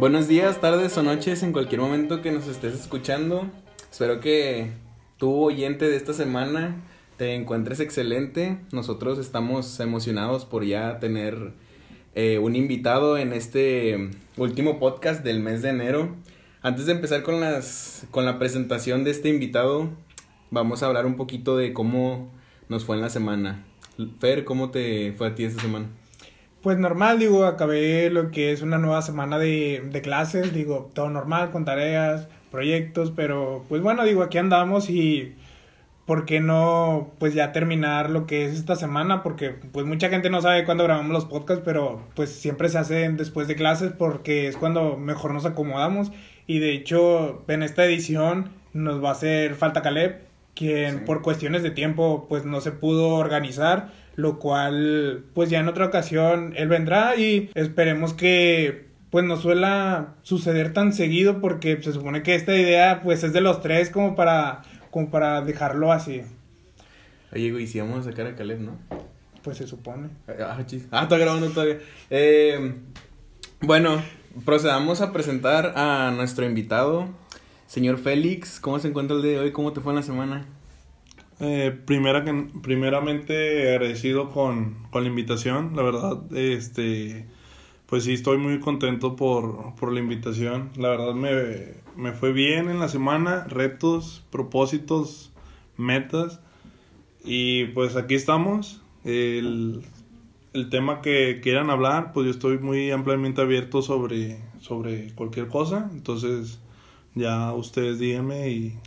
Buenos días, tardes o noches en cualquier momento que nos estés escuchando. Espero que tú, oyente de esta semana, te encuentres excelente. Nosotros estamos emocionados por ya tener eh, un invitado en este último podcast del mes de enero. Antes de empezar con, las, con la presentación de este invitado, vamos a hablar un poquito de cómo nos fue en la semana. Fer, ¿cómo te fue a ti esta semana? Pues normal, digo, acabé lo que es una nueva semana de, de clases, digo, todo normal, con tareas, proyectos, pero pues bueno, digo, aquí andamos y ¿por qué no pues ya terminar lo que es esta semana? Porque pues mucha gente no sabe cuándo grabamos los podcasts, pero pues siempre se hacen después de clases porque es cuando mejor nos acomodamos y de hecho en esta edición nos va a hacer falta Caleb, quien por cuestiones de tiempo pues no se pudo organizar lo cual pues ya en otra ocasión él vendrá y esperemos que pues no suela suceder tan seguido porque se supone que esta idea pues es de los tres como para como para dejarlo así. Oye, güey, si vamos a sacar a Caleb, ¿no? Pues se supone. Ah, chis. Ah, está grabando todavía. Eh, bueno, procedamos a presentar a nuestro invitado, señor Félix. ¿Cómo se encuentra el día de hoy? ¿Cómo te fue en la semana? Eh, primera primeramente agradecido con, con, la invitación, la verdad, este, pues sí estoy muy contento por, por la invitación, la verdad me, me, fue bien en la semana, retos, propósitos, metas, y pues aquí estamos, el, el tema que quieran hablar, pues yo estoy muy ampliamente abierto sobre, sobre cualquier cosa, entonces ya ustedes díganme y,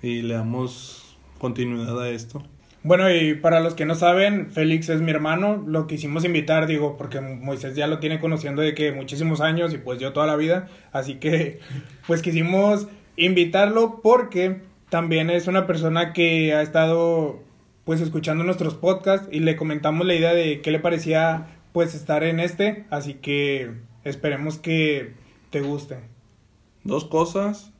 y le damos continuidad a esto. Bueno, y para los que no saben, Félix es mi hermano, lo quisimos invitar, digo, porque Moisés ya lo tiene conociendo de que muchísimos años y pues yo toda la vida, así que pues quisimos invitarlo porque también es una persona que ha estado pues escuchando nuestros podcasts y le comentamos la idea de qué le parecía pues estar en este, así que esperemos que te guste. Dos cosas,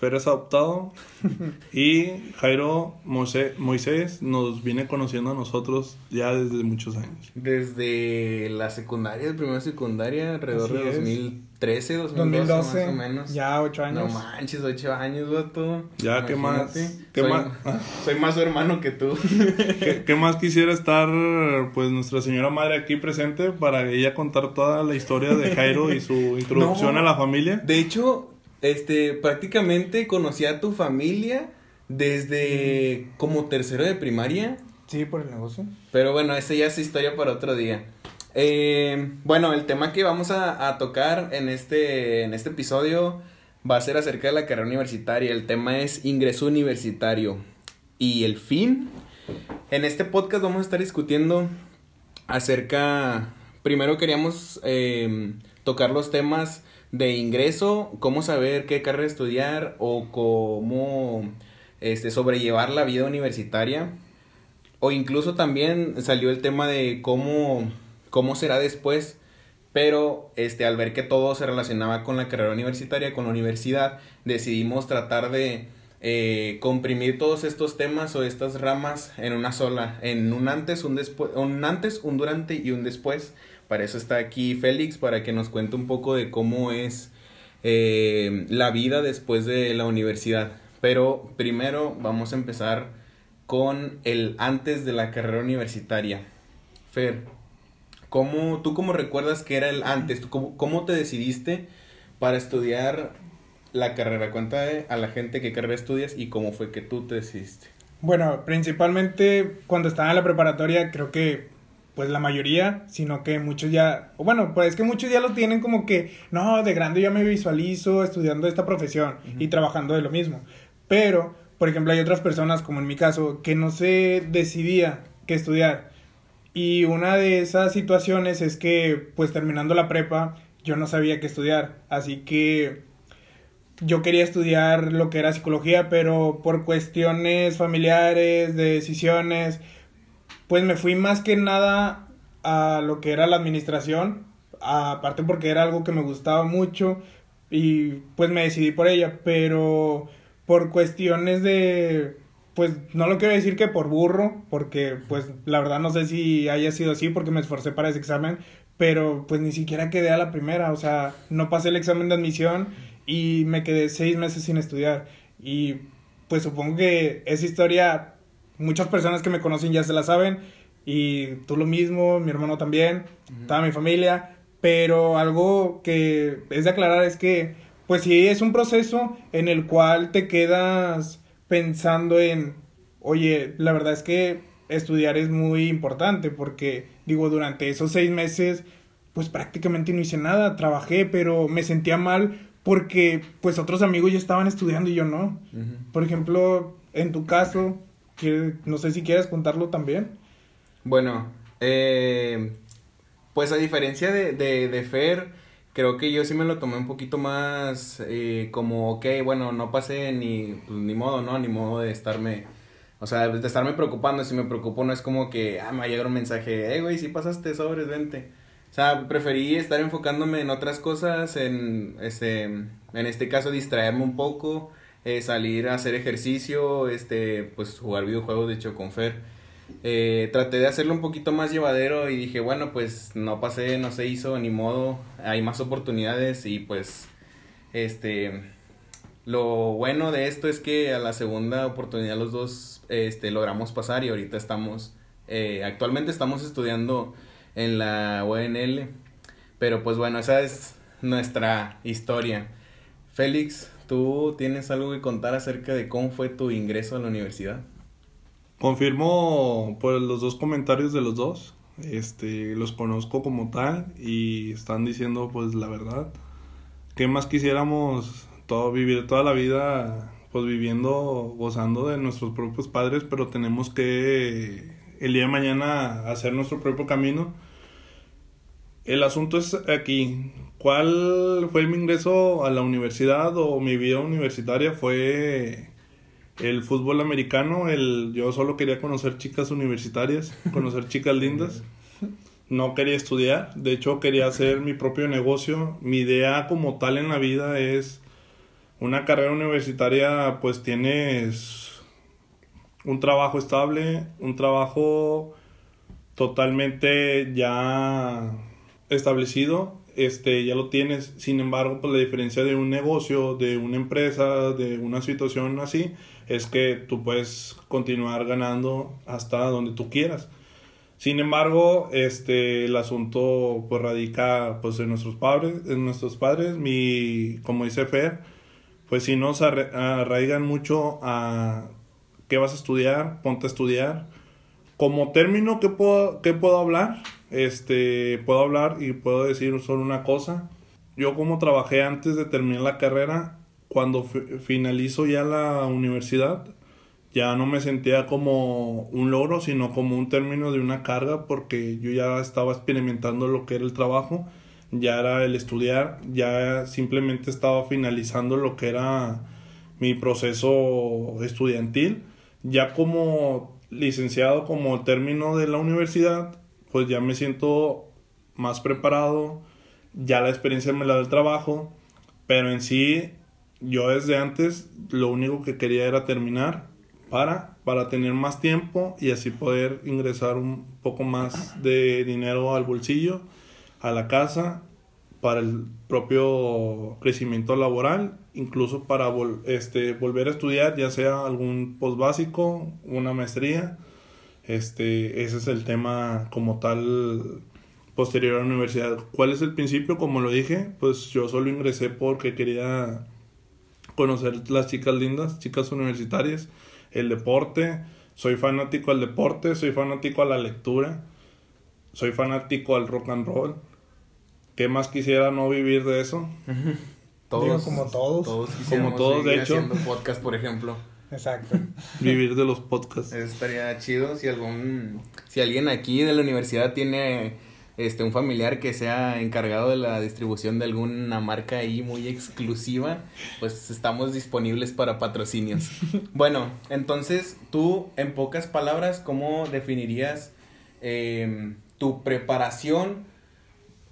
Fer es adoptado y Jairo Moisés nos viene conociendo a nosotros ya desde muchos años. Desde la secundaria, primera secundaria, alrededor de 2013, 2012, más o menos. Ya ocho años. No manches, ocho años, vato. Ya, ¿qué más? ¿Qué soy, más? soy más su hermano que tú. ¿Qué, ¿Qué, más quisiera estar, pues, nuestra señora madre aquí presente para ella contar toda la historia de Jairo y su introducción a la familia? De hecho, este, prácticamente conocí a tu familia desde como tercero de primaria. Sí, por el negocio. Pero bueno, esa ya es historia para otro día. Eh, bueno, el tema que vamos a, a, tocar en este, en este episodio va a ser acerca de la carrera universitaria. El tema es ingreso universitario. Y el fin. En este podcast vamos a estar discutiendo acerca... Primero queríamos eh, tocar los temas de ingreso, cómo saber qué carrera estudiar o cómo este, sobrellevar la vida universitaria. O incluso también salió el tema de cómo, cómo será después. Pero este, al ver que todo se relacionaba con la carrera universitaria, con la universidad, decidimos tratar de eh, comprimir todos estos temas o estas ramas en una sola, en un antes, un después, un antes, un durante y un después, para eso está aquí Félix, para que nos cuente un poco de cómo es eh, la vida después de la universidad. Pero primero vamos a empezar con el antes de la carrera universitaria. Fer, ¿cómo, ¿tú cómo recuerdas que era el antes? ¿Cómo, cómo te decidiste para estudiar la carrera? Cuéntame a la gente qué carrera estudias y cómo fue que tú te decidiste. Bueno, principalmente cuando estaba en la preparatoria creo que pues la mayoría, sino que muchos ya, o bueno, pues es que muchos ya lo tienen como que, no, de grande ya me visualizo estudiando esta profesión y trabajando de lo mismo. Pero, por ejemplo, hay otras personas, como en mi caso, que no se decidía qué estudiar. Y una de esas situaciones es que, pues terminando la prepa, yo no sabía qué estudiar. Así que yo quería estudiar lo que era psicología, pero por cuestiones familiares, de decisiones, pues me fui más que nada a lo que era la administración, aparte porque era algo que me gustaba mucho y pues me decidí por ella, pero por cuestiones de pues no lo quiero decir que por burro, porque pues la verdad no sé si haya sido así porque me esforcé para ese examen, pero pues ni siquiera quedé a la primera, o sea, no pasé el examen de admisión y me quedé seis meses sin estudiar. Y pues supongo que esa historia, muchas personas que me conocen ya se la saben, y tú lo mismo, mi hermano también, toda mi familia, pero algo que es de aclarar es que, pues sí, es un proceso en el cual te quedas pensando en, oye, la verdad es que estudiar es muy importante porque, digo, durante esos seis meses, pues prácticamente no hice nada, trabajé, pero me sentía mal porque, pues otros amigos ya estaban estudiando y yo no. Por ejemplo, en tu caso, que no sé si quieres contarlo también. Bueno, eh, pues a diferencia de, de, de Fer, creo que yo sí me lo tomé un poquito más eh, como, ok, bueno, no pasé ni, pues, ni modo, ¿no? Ni modo de estarme, o sea, de estarme preocupando. Si me preocupo no es como que, ah, me va a llegar un mensaje, eh, güey, si pasaste sobres, vente. O sea, preferí estar enfocándome en otras cosas, en, este, en este caso distraerme un poco, eh, salir a hacer ejercicio, este, pues jugar videojuegos, de hecho, con Fer. Eh, traté de hacerlo un poquito más llevadero y dije, bueno, pues no pasé, no se hizo, ni modo, hay más oportunidades y pues, este, lo bueno de esto es que a la segunda oportunidad los dos, este, logramos pasar y ahorita estamos, eh, actualmente estamos estudiando en la UNL, pero pues bueno, esa es nuestra historia. Félix, ¿tú tienes algo que contar acerca de cómo fue tu ingreso a la universidad? Confirmo por los dos comentarios de los dos. Este, los conozco como tal y están diciendo pues la verdad. ¿Qué más quisiéramos todo vivir toda la vida pues viviendo, gozando de nuestros propios padres, pero tenemos que el día de mañana hacer nuestro propio camino? El asunto es aquí, ¿cuál fue mi ingreso a la universidad o mi vida universitaria? Fue el fútbol americano, el yo solo quería conocer chicas universitarias, conocer chicas lindas. No quería estudiar, de hecho quería hacer mi propio negocio. Mi idea como tal en la vida es una carrera universitaria, pues tienes un trabajo estable, un trabajo totalmente ya establecido, este ya lo tienes. Sin embargo, pues la diferencia de un negocio, de una empresa, de una situación así, es que tú puedes continuar ganando hasta donde tú quieras. Sin embargo, este el asunto pues radica pues en nuestros padres, en nuestros padres, mi como dice Fer, pues si nos arraigan mucho a qué vas a estudiar, ponte a estudiar. Como término que puedo que puedo hablar, este puedo hablar y puedo decir solo una cosa. Yo como trabajé antes de terminar la carrera, cuando finalizo ya la universidad, ya no me sentía como un logro, sino como un término de una carga, porque yo ya estaba experimentando lo que era el trabajo, ya era el estudiar, ya simplemente estaba finalizando lo que era mi proceso estudiantil, ya como licenciado, como término de la universidad, pues ya me siento más preparado, ya la experiencia me la da el trabajo, pero en sí yo desde antes lo único que quería era terminar para, para tener más tiempo y así poder ingresar un poco más de dinero al bolsillo, a la casa, para el propio crecimiento laboral, incluso para este, volver a estudiar, ya sea algún post básico, una maestría. Este, ese es el tema como tal posterior a la universidad. ¿Cuál es el principio? Como lo dije, pues yo solo ingresé porque quería conocer las chicas lindas, chicas universitarias, el deporte, soy fanático al deporte, soy fanático a la lectura, soy fanático al rock and roll. ¿Qué más quisiera no vivir de eso? Todos, como todos. Todos como todos, de hecho. Haciendo podcast, por ejemplo. Exacto. vivir de los podcasts. Eso estaría chido si algún si alguien aquí de la universidad tiene este un familiar que sea encargado de la distribución de alguna marca ahí muy exclusiva, pues estamos disponibles para patrocinios. bueno, entonces tú en pocas palabras, ¿cómo definirías em, tu preparación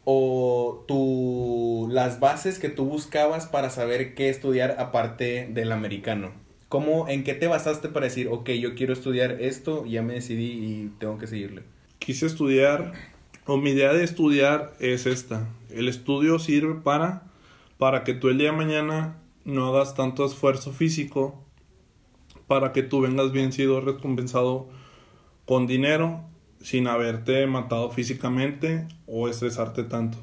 o tu, las bases que tú buscabas para saber qué estudiar aparte del americano? ¿Cómo, en qué te basaste para decir, ok, yo quiero estudiar esto, ya me decidí y tengo que seguirle? Quise estudiar, o mi idea de estudiar es esta. El estudio sirve para, para que tú el día de mañana no hagas tanto esfuerzo físico, para que tú vengas bien sido recompensado con dinero, sin haberte matado físicamente o estresarte tanto.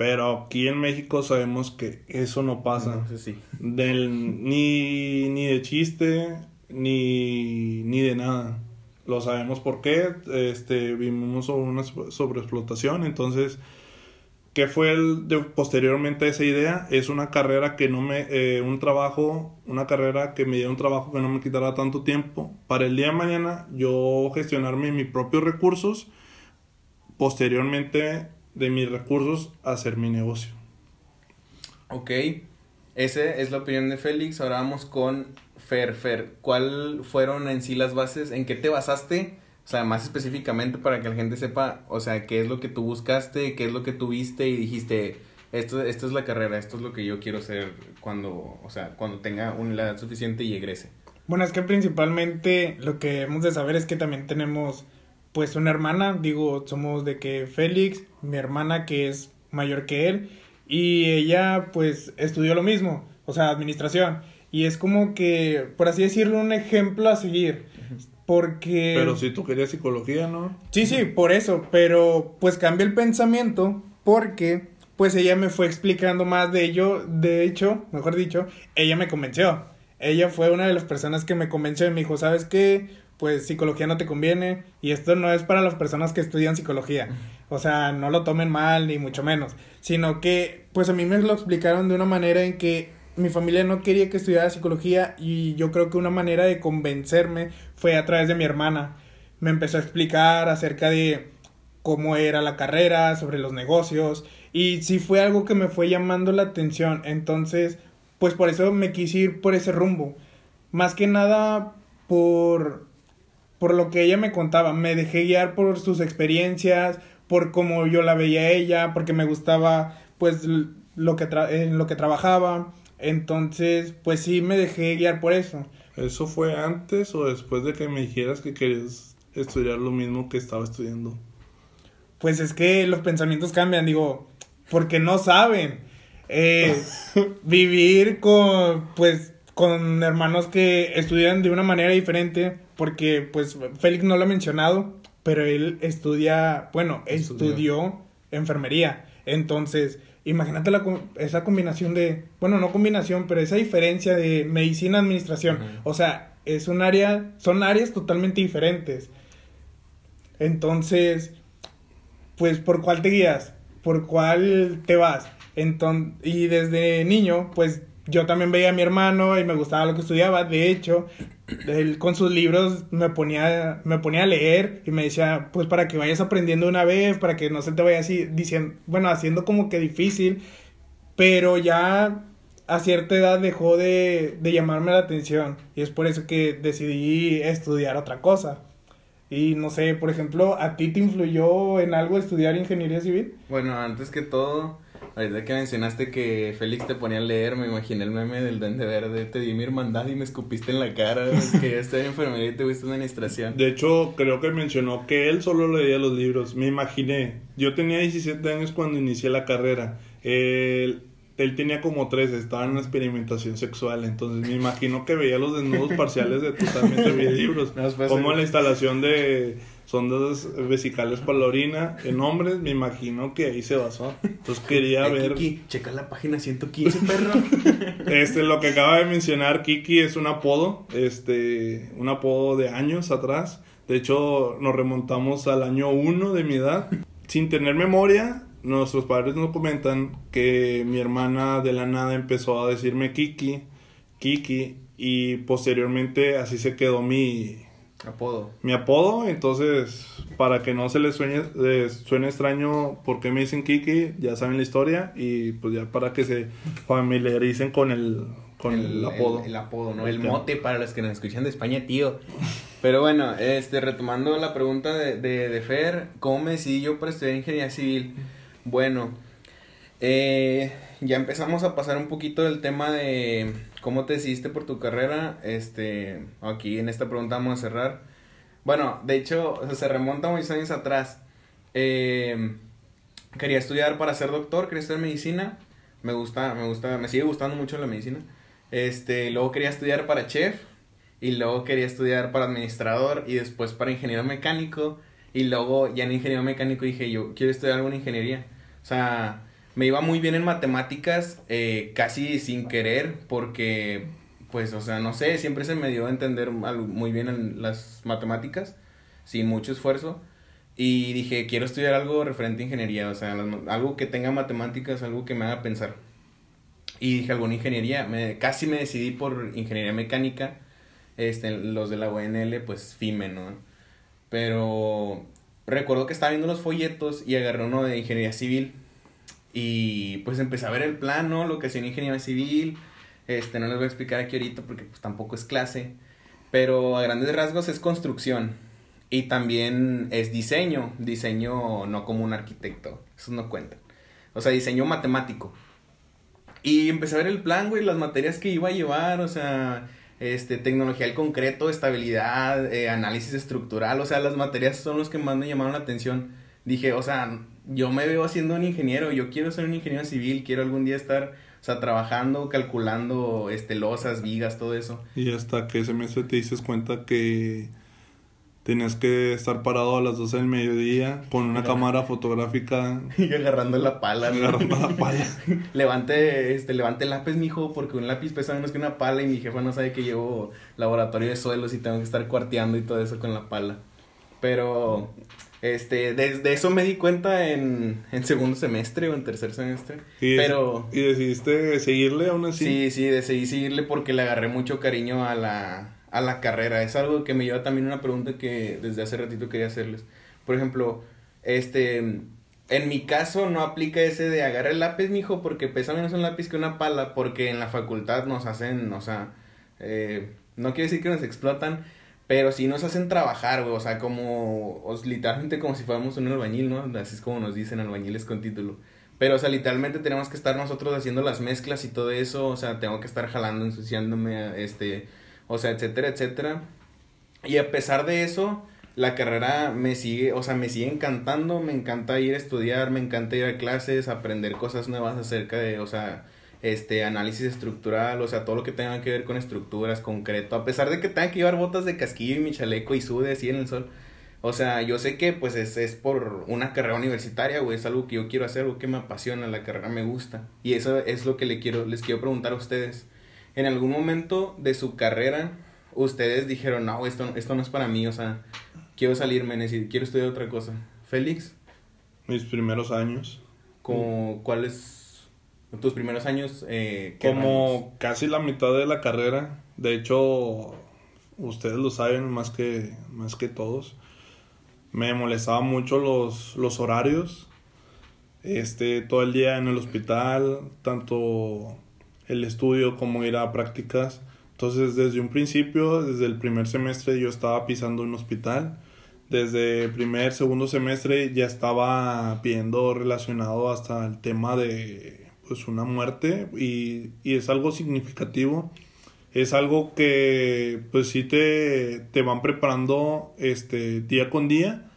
Pero aquí en México sabemos que eso no pasa. No, sí. Del, ni, ni de chiste, ni, ni de nada. Lo sabemos por qué. Este, vivimos sobre una sobreexplotación. Entonces, ¿qué fue el de, posteriormente a esa idea? Es una carrera que no me... Eh, un trabajo, una carrera que me diera un trabajo que no me quitara tanto tiempo. Para el día de mañana yo gestionarme mis propios recursos. Posteriormente de mis recursos hacer mi negocio. Ok, esa es la opinión de Félix. Ahora vamos con Fer. Fer, ¿cuál fueron en sí las bases? ¿En qué te basaste? O sea, más específicamente para que la gente sepa, o sea, qué es lo que tú buscaste, qué es lo que tuviste y dijiste, esto, esto es la carrera, esto es lo que yo quiero hacer cuando, o sea, cuando tenga una edad suficiente y egrese. Bueno, es que principalmente lo que hemos de saber es que también tenemos pues una hermana, digo, somos de que Félix, mi hermana que es mayor que él, y ella pues estudió lo mismo, o sea, administración, y es como que, por así decirlo, un ejemplo a seguir, porque... Pero si tú querías psicología, ¿no? Sí, sí, por eso, pero pues cambia el pensamiento porque pues ella me fue explicando más de ello, de hecho, mejor dicho, ella me convenció. Ella fue una de las personas que me convenció y me dijo, ¿sabes qué? Pues psicología no te conviene y esto no es para las personas que estudian psicología. O sea, no lo tomen mal ni mucho menos, sino que pues a mí me lo explicaron de una manera en que mi familia no quería que estudiara psicología y yo creo que una manera de convencerme fue a través de mi hermana. Me empezó a explicar acerca de cómo era la carrera, sobre los negocios y sí fue algo que me fue llamando la atención. Entonces, pues por eso me quise ir por ese rumbo. Más que nada por por lo que ella me contaba. Me dejé guiar por sus experiencias, por cómo yo la veía a ella, porque me gustaba pues lo que en lo que trabajaba. Entonces, pues sí me dejé guiar por eso. ¿Eso fue antes o después de que me dijeras que querías estudiar lo mismo que estaba estudiando? Pues es que los pensamientos cambian, digo, porque no saben. Eh, vivir con, pues, con hermanos que estudian de una manera diferente, porque pues Félix no lo ha mencionado, pero él estudia, bueno, estudió, enfermería. Entonces, imagínate la, esa combinación de, bueno, no combinación, pero esa diferencia de medicina administración. O sea, es un área, son áreas totalmente diferentes. Entonces, pues, ¿por cuál te guías? ¿Por cuál te vas? Entonces, y desde niño, pues yo también veía a mi hermano y me gustaba lo que estudiaba. De hecho, él con sus libros me ponía, me ponía a leer y me decía, pues para que vayas aprendiendo una vez, para que no se te vaya así diciendo, bueno, haciendo como que difícil. Pero ya a cierta edad dejó de, de llamarme la atención y es por eso que decidí estudiar otra cosa. Y no sé, por ejemplo, ¿a ti te influyó en algo estudiar ingeniería civil? Bueno, antes que todo, Ahorita que mencionaste que Félix te ponía a leer, me imaginé el meme del Duende Verde. Te di mi hermandad y me escupiste en la cara. que ya estoy en enfermería y te fuiste administración. De hecho, creo que mencionó que él solo leía los libros. Me imaginé. Yo tenía 17 años cuando inicié la carrera. Él, él tenía como 13, estaba en una experimentación sexual. Entonces me imagino que veía los desnudos parciales de totalmente mis libros. como la instalación de sondas vesicales para la orina en hombres, me imagino que ahí se basó. Entonces quería ver. Kiki, checa la página 115, perro. este, lo que acaba de mencionar Kiki es un apodo, este, un apodo de años atrás. De hecho, nos remontamos al año 1 de mi edad. Sin tener memoria, nuestros padres nos comentan que mi hermana de la nada empezó a decirme Kiki, Kiki, y posteriormente así se quedó mi, Apodo. Mi apodo, entonces, para que no se les suene, suene extraño por qué me dicen Kiki, ya saben la historia y pues ya para que se familiaricen con el, con el, apodo. El, apodo, ¿no? El, mote para los que nos escuchan de España, tío. Pero bueno, este, retomando la pregunta de, de, de Fer, ¿cómo me decidí yo para estudiar ingeniería civil? Bueno, eh, ya empezamos a pasar un poquito del tema de ¿cómo te decidiste por tu carrera? Este, aquí en esta pregunta vamos a cerrar. Bueno, de hecho, se remonta muchos años atrás. Eh, quería estudiar para ser doctor, quería estudiar medicina. Me gusta, me gusta, me sigue gustando mucho la medicina. Este, luego quería estudiar para chef y luego quería estudiar para administrador y después para ingeniero mecánico y luego ya en ingeniero mecánico dije yo quiero estudiar alguna ingeniería. O sea, me iba muy bien en matemáticas, eh, casi sin querer, porque, pues, o sea, no sé, siempre se me dio a entender muy bien en las matemáticas, sin mucho esfuerzo. Y dije, quiero estudiar algo referente a ingeniería, o sea, algo que tenga matemáticas, algo que me haga pensar. Y dije, alguna ingeniería, me, casi me decidí por ingeniería mecánica, este, los de la UNL, pues FIME, ¿no? Pero recuerdo que estaba viendo los folletos y agarré uno de ingeniería civil y pues empecé a ver el plano, Lo que hacía en ingeniería civil. Este, no les voy a explicar aquí ahorita porque pues tampoco es clase. Pero a grandes rasgos es construcción. Y también es diseño. Diseño no como un arquitecto. Eso no cuenta. O sea, diseño matemático. Y empecé a ver el plan, güey, las materias que iba a llevar, o sea, este, tecnología del concreto, estabilidad, eh, análisis estructural, o sea, las materias son los que más me llamaron la atención. Dije, o sea, yo me veo siendo un ingeniero, yo quiero ser un ingeniero civil, quiero algún día estar, o sea, trabajando, calculando, este, losas, vigas, todo eso. Y hasta que ese mes te dices cuenta que tenías que estar parado a las 12 del mediodía con una cámara fotográfica. Y agarrando la pala. Agarrando la pala. levante, este, levante el lápiz, mijo, porque un lápiz pesa menos que una pala y mi jefa no sabe que llevo laboratorio de suelos y tengo que estar cuarteando y todo eso con la pala. Pero este, desde eso me di cuenta en, en segundo semestre o en tercer semestre. ¿Y pero... ¿Y decidiste seguirle aún así? Sí, sí, decidí seguirle porque le agarré mucho cariño a la, a la carrera. Es algo que me lleva también una pregunta que desde hace ratito quería hacerles. Por ejemplo, este, en mi caso no aplica ese de agarrar el lápiz, mijo, porque pesa menos un lápiz que una pala, porque en la facultad nos hacen, o sea, eh, no quiero decir que nos explotan, pero sí nos hacen trabajar, güey, o sea, como, literalmente como si fuéramos un albañil, ¿no? Así es como nos dicen albañiles con título. Pero, o sea, literalmente tenemos que estar nosotros haciendo las mezclas y todo eso, o sea, tengo que estar jalando, ensuciándome, este, o sea, etcétera, etcétera. Y a pesar de eso, la carrera me sigue, o sea, me sigue encantando, me encanta ir a estudiar, me encanta ir a clases, aprender cosas nuevas acerca de, o sea, este, análisis estructural, o sea, todo lo que tenga que ver con estructuras, concreto, a pesar de que tenga que llevar botas de casquillo y mi chaleco y sude así en el sol. O sea, yo sé que pues es, es por una carrera universitaria, güey, es algo que yo quiero hacer, algo que me apasiona, la carrera me gusta. Y eso es lo que le quiero, les quiero preguntar a ustedes. En algún momento de su carrera, ustedes dijeron, no, esto, esto no es para mí, o sea, quiero salirme, quiero estudiar otra cosa. Félix. Mis primeros años. Como, ¿Cuáles tus primeros años? Eh, Como casi la mitad de la carrera. De hecho, ustedes lo saben más que, más que todos. Me molestaban mucho los, los horarios. Este, todo el día en el hospital, tanto el estudio como ir a prácticas. Entonces, desde un principio, desde el primer semestre, yo estaba pisando un hospital. Desde primer, segundo semestre ya estaba viendo relacionado hasta el tema de pues una muerte y, y es algo significativo. Es algo que pues sí te, te van preparando este día con día.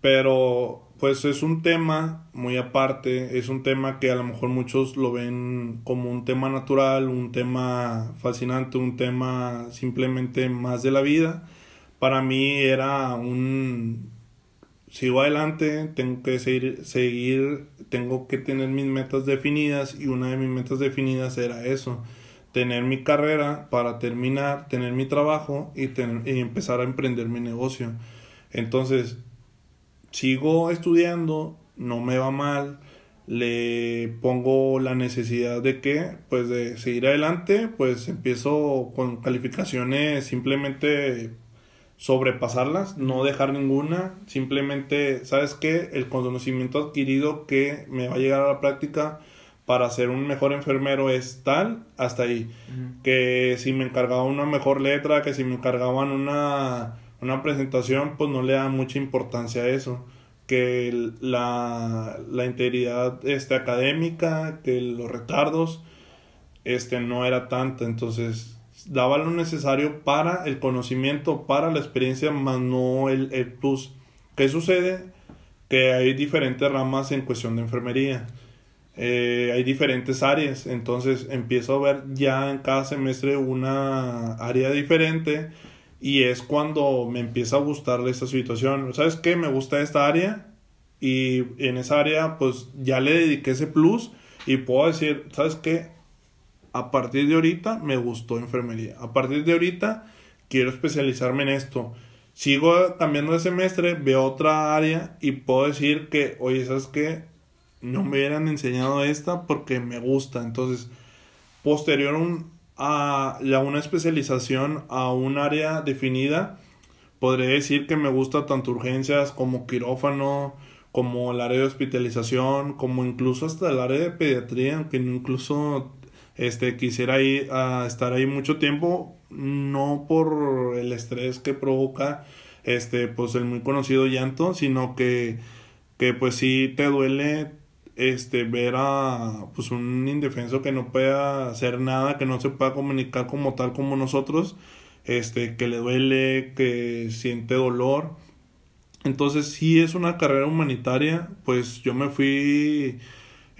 Pero pues es un tema muy aparte, es un tema que a lo mejor muchos lo ven como un tema natural, un tema fascinante, un tema simplemente más de la vida. Para mí era un, sigo adelante, tengo que seguir, seguir, tengo que tener mis metas definidas y una de mis metas definidas era eso, tener mi carrera para terminar, tener mi trabajo y, y empezar a emprender mi negocio. Entonces, sigo estudiando, no me va mal, le pongo la necesidad de que, pues de seguir adelante, pues empiezo con calificaciones simplemente sobrepasarlas, no dejar ninguna, simplemente, ¿sabes qué? El conocimiento adquirido que me va a llegar a la práctica para ser un mejor enfermero es tal, hasta ahí. Que si me encargaban una mejor letra, que si me encargaban una, una presentación, pues no le da mucha importancia a eso. Que la, la integridad este, académica, que los retardos, este, no era tanta. Entonces, daba lo necesario para el conocimiento, para la experiencia, más no el, el plus. ¿Qué sucede? Que hay diferentes ramas en cuestión de enfermería. Eh, hay diferentes áreas, entonces empiezo a ver ya en cada semestre una área diferente y es cuando me empieza a gustar esta situación. ¿Sabes qué? Me gusta esta área y en esa área pues ya le dediqué ese plus y puedo decir, ¿sabes qué? A partir de ahorita me gustó enfermería. A partir de ahorita quiero especializarme en esto. Sigo cambiando de semestre, veo otra área y puedo decir que, oye, ¿sabes qué? No me hubieran enseñado esta porque me gusta. Entonces, posterior a una especialización a un área definida, podré decir que me gusta tanto urgencias como quirófano, como el área de hospitalización, como incluso hasta el área de pediatría, aunque incluso este quisiera ir a estar ahí mucho tiempo, no por el estrés que provoca este pues el muy conocido llanto, sino que que pues sí te duele este ver a pues un indefenso que no pueda hacer nada, que no se pueda comunicar como tal como nosotros, este que le duele, que siente dolor. Entonces, si es una carrera humanitaria, pues yo me fui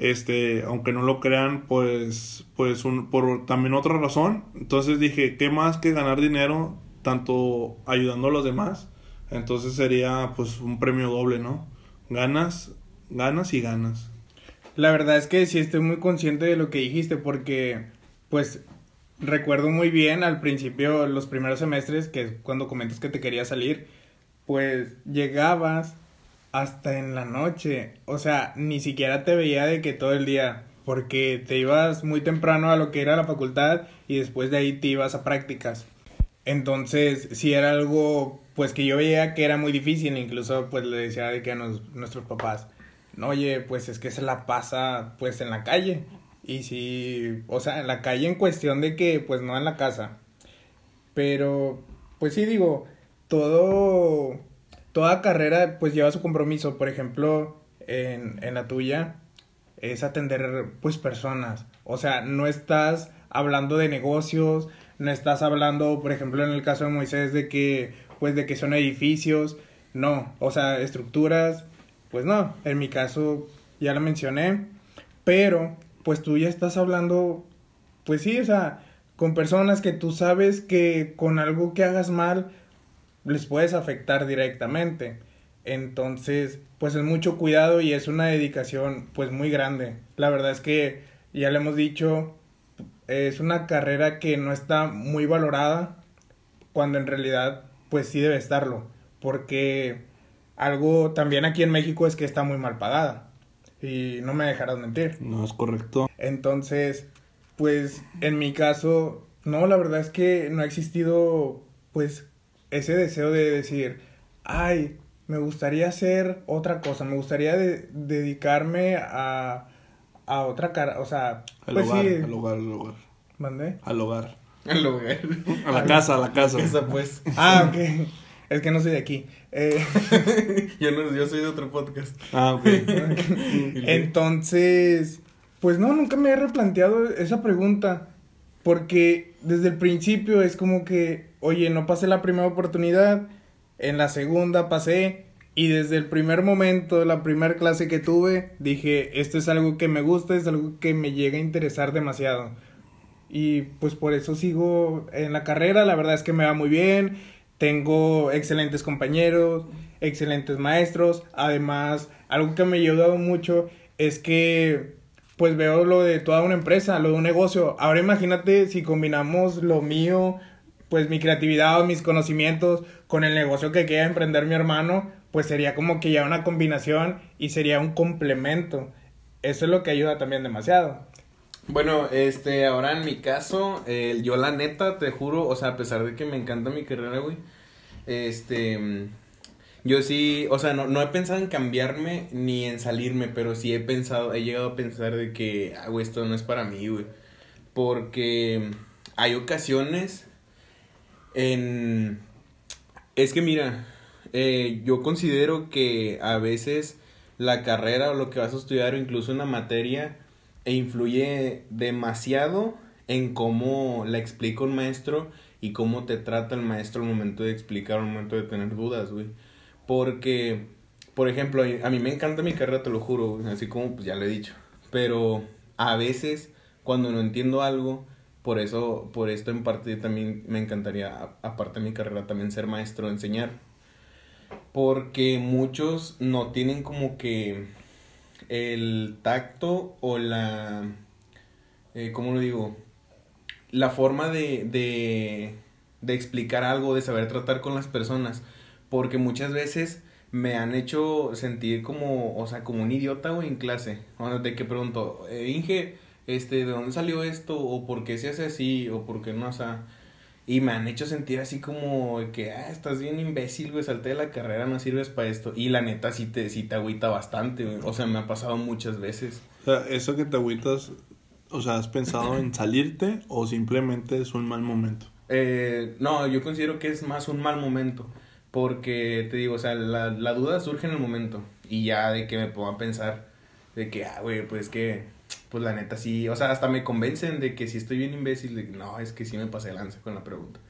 este, aunque no lo crean, pues pues un, por también otra razón. Entonces dije, ¿qué más que ganar dinero tanto ayudando a los demás? Entonces sería pues un premio doble, ¿no? Ganas, ganas y ganas. La verdad es que sí estoy muy consciente de lo que dijiste porque pues recuerdo muy bien al principio los primeros semestres que cuando comentas que te quería salir pues llegabas hasta en la noche, o sea, ni siquiera te veía de que todo el día porque te ibas muy temprano a lo que era la facultad y después de ahí te ibas a prácticas. Entonces, si era algo pues que yo veía que era muy difícil, incluso pues le decía de que a nuestros papás, oye, pues es que se la pasa pues en la calle. Y si, o sea, en la calle en cuestión de que pues no en la casa. Pero, pues sí digo, todo, toda carrera pues lleva su compromiso. Por ejemplo, en, en la tuya es atender pues personas. O sea, no estás hablando de negocios, no estás hablando, por ejemplo, en el caso de Moisés, de que pues de que son edificios, no, o sea, estructuras pues no, en mi caso ya lo mencioné, pero pues tú ya estás hablando, pues sí, o sea, con personas que tú sabes que con algo que hagas mal les puedes afectar directamente. Entonces, pues es mucho cuidado y es una dedicación pues muy grande. La verdad es que ya le hemos dicho, es una carrera que no está muy valorada cuando en realidad pues sí debe estarlo, porque algo también aquí en México es que está muy mal pagada. Y no me dejarás mentir. No es correcto. Entonces, pues en mi caso, no, la verdad es que no ha existido, pues, ese deseo de decir, ay, me gustaría hacer otra cosa, me gustaría dedicarme a, a otra cara, o sea, al pues hogar, sí. al hogar, al hogar. ¿Mandé? Al hogar. Al hogar. A la casa, a la casa. Esa pues. Ah, ok. Es que no soy de aquí. Eh, yo, no, yo soy de otro podcast. Ah, ok. Entonces, pues no, nunca me he replanteado esa pregunta. Porque desde el principio es como que, oye, no pasé la primera oportunidad, en la segunda pasé, y desde el primer momento, la primera clase que tuve, dije, esto es algo que me gusta, es algo que me llega a interesar demasiado. Y pues por eso sigo en la carrera, la verdad es que me va muy bien, tengo excelentes compañeros, excelentes maestros. Además, algo que me ha ayudado mucho es que pues veo lo de toda una empresa, lo de un negocio. Ahora imagínate si combinamos lo mío, pues mi creatividad o mis conocimientos con el negocio que quiera emprender mi hermano, pues sería como que ya una combinación y sería un complemento. Eso es lo que ayuda también demasiado. Bueno, este, ahora en mi caso, yo la neta, te juro, o sea, a pesar de que me encanta mi carrera, güey, este, yo sí, o sea, no, no he pensado en cambiarme ni en salirme, pero sí he pensado, he llegado a pensar de que, ah, güey, esto no es para mí, güey, porque hay ocasiones en, es que mira, eh, yo considero que a veces la carrera o lo que vas a estudiar o incluso una materia e influye demasiado en cómo la explica un maestro y cómo te trata el maestro al momento de explicar, al momento de tener dudas, güey. Porque, por ejemplo, a mí me encanta mi carrera, te lo juro, así como pues ya lo he dicho. Pero a veces, cuando no entiendo algo, por eso, por esto en parte también me encantaría, aparte de mi carrera, también ser maestro, enseñar. Porque muchos no tienen como que el tacto o la, eh, ¿cómo lo digo? La forma de, de, de explicar algo, de saber tratar con las personas. Porque muchas veces me han hecho sentir como, o sea, como un idiota, o en clase. De que pregunto, eh, Inge, este, ¿de dónde salió esto? ¿O por qué se hace así? ¿O por qué no? O sea, y me han hecho sentir así como que, ah, estás bien imbécil, güey, salte de la carrera, no sirves para esto. Y la neta sí te, sí te agüita bastante, güey. O sea, me ha pasado muchas veces. O sea, eso que te agüitas, o sea, ¿has pensado en salirte o simplemente es un mal momento? Eh, no, yo considero que es más un mal momento. Porque te digo, o sea, la, la duda surge en el momento. Y ya de que me a pensar de que, ah, güey, pues que pues la neta sí, o sea, hasta me convencen de que si estoy bien imbécil, de, no, es que sí me pasé lance con la pregunta.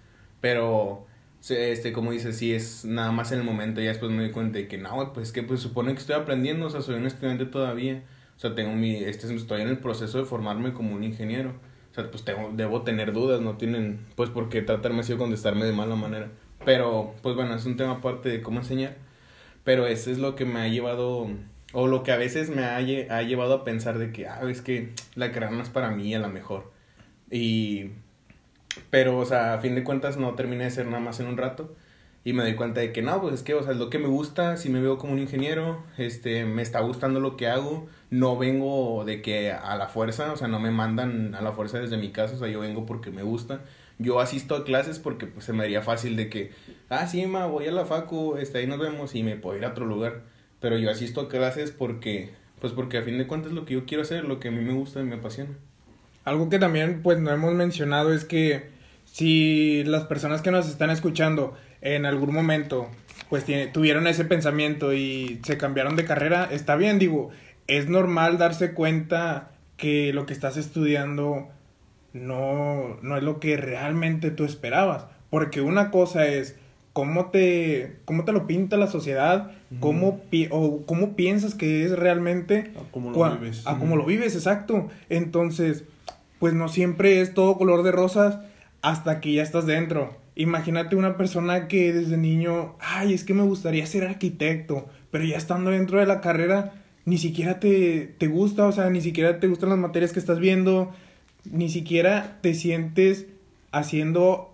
Pero, este, como dices, sí es nada más en el momento, y después me doy cuenta de que no, pues que pues supone que estoy aprendiendo, o sea, soy un estudiante todavía. O sea, tengo mi, este, estoy en el proceso de formarme como un ingeniero. O sea, pues tengo, debo tener dudas, no tienen, pues, por qué tratarme así o contestarme de mala manera. Pero, pues bueno, es un tema aparte de cómo enseñar. Pero eso es lo que me ha llevado o lo que a veces me ha, ha llevado a pensar de que, ah, es que la carrera no es para mí a lo mejor. Y... Pero, o sea, a fin de cuentas no terminé de ser nada más en un rato. Y me doy cuenta de que no, pues es que, o sea, es lo que me gusta, si me veo como un ingeniero, este, me está gustando lo que hago, no vengo de que a la fuerza, o sea, no me mandan a la fuerza desde mi casa, o sea, yo vengo porque me gusta. Yo asisto a clases porque pues se me haría fácil de que, ah, sí, ma, voy a la facu, este, ahí nos vemos y me puedo ir a otro lugar. Pero yo asisto a clases porque, pues porque a fin de cuentas lo que yo quiero hacer, lo que a mí me gusta y me apasiona. Algo que también pues no hemos mencionado es que si las personas que nos están escuchando en algún momento pues tuvieron ese pensamiento y se cambiaron de carrera, está bien, digo, es normal darse cuenta que lo que estás estudiando no, no es lo que realmente tú esperabas. Porque una cosa es cómo te, cómo te lo pinta la sociedad, cómo, o cómo piensas que es realmente. A cómo lo vives. A cómo lo vives, exacto. Entonces, pues no siempre es todo color de rosas hasta que ya estás dentro. Imagínate una persona que desde niño, ay, es que me gustaría ser arquitecto, pero ya estando dentro de la carrera, ni siquiera te, te gusta, o sea, ni siquiera te gustan las materias que estás viendo, ni siquiera te sientes haciendo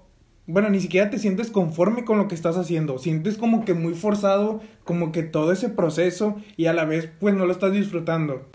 bueno, ni siquiera te sientes conforme con lo que estás haciendo, sientes como que muy forzado, como que todo ese proceso y a la vez pues no lo estás disfrutando.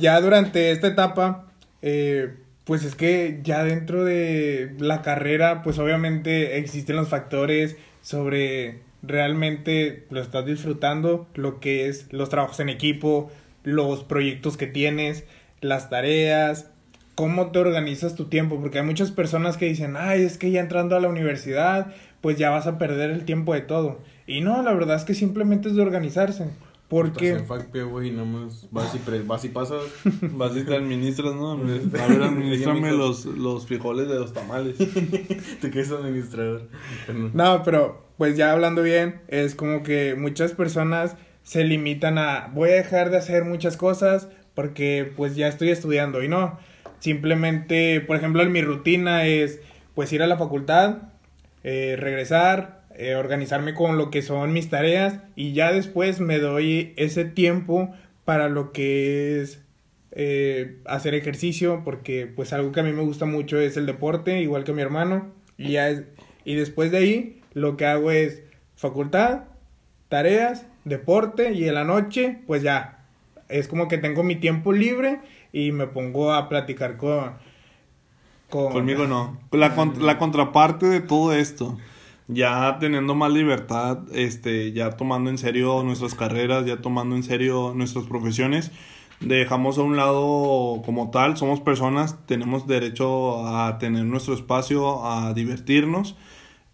Ya durante esta etapa, eh, pues es que ya dentro de la carrera pues obviamente existen los factores sobre realmente lo estás disfrutando, lo que es los trabajos en equipo, los proyectos que tienes, las tareas, cómo te organizas tu tiempo, porque hay muchas personas que dicen, ay, es que ya entrando a la universidad, pues ya vas a perder el tiempo de todo. Y no, la verdad es que simplemente es de organizarse. Porque... Estás en güey, más vas y, vas y pasas, vas y te administras, ¿no? A ver, administrame los, los frijoles de los tamales. ¿Tú qué es administrador? No, pero pues ya hablando bien, es como que muchas personas se limitan a, voy a dejar de hacer muchas cosas porque pues ya estoy estudiando y no Simplemente, por ejemplo, en mi rutina es pues ir a la facultad, eh, regresar, eh, organizarme con lo que son mis tareas y ya después me doy ese tiempo para lo que es eh, hacer ejercicio porque pues algo que a mí me gusta mucho es el deporte igual que mi hermano y ya y después de ahí lo que hago es facultad tareas deporte y en la noche pues ya es como que tengo mi tiempo libre y me pongo a platicar con... Conmigo no. La, la contraparte de todo esto, ya teniendo más libertad, este, ya tomando en serio nuestras carreras, ya tomando en serio nuestras profesiones, dejamos a un lado como tal, somos personas, tenemos derecho a tener nuestro espacio, a divertirnos.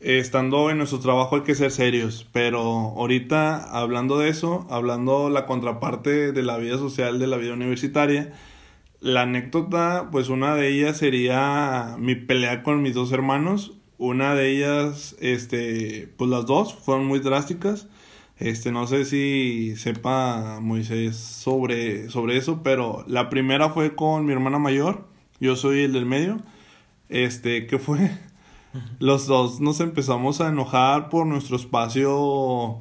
Estando en nuestro trabajo hay que ser serios, pero ahorita hablando de eso, hablando la contraparte de la vida social, de la vida universitaria, la anécdota, pues una de ellas sería mi pelea con mis dos hermanos. Una de ellas, este, pues las dos fueron muy drásticas. Este, no sé si sepa Moisés sobre, sobre eso, pero la primera fue con mi hermana mayor. Yo soy el del medio. Este, ¿qué fue? Los dos nos empezamos a enojar por nuestro espacio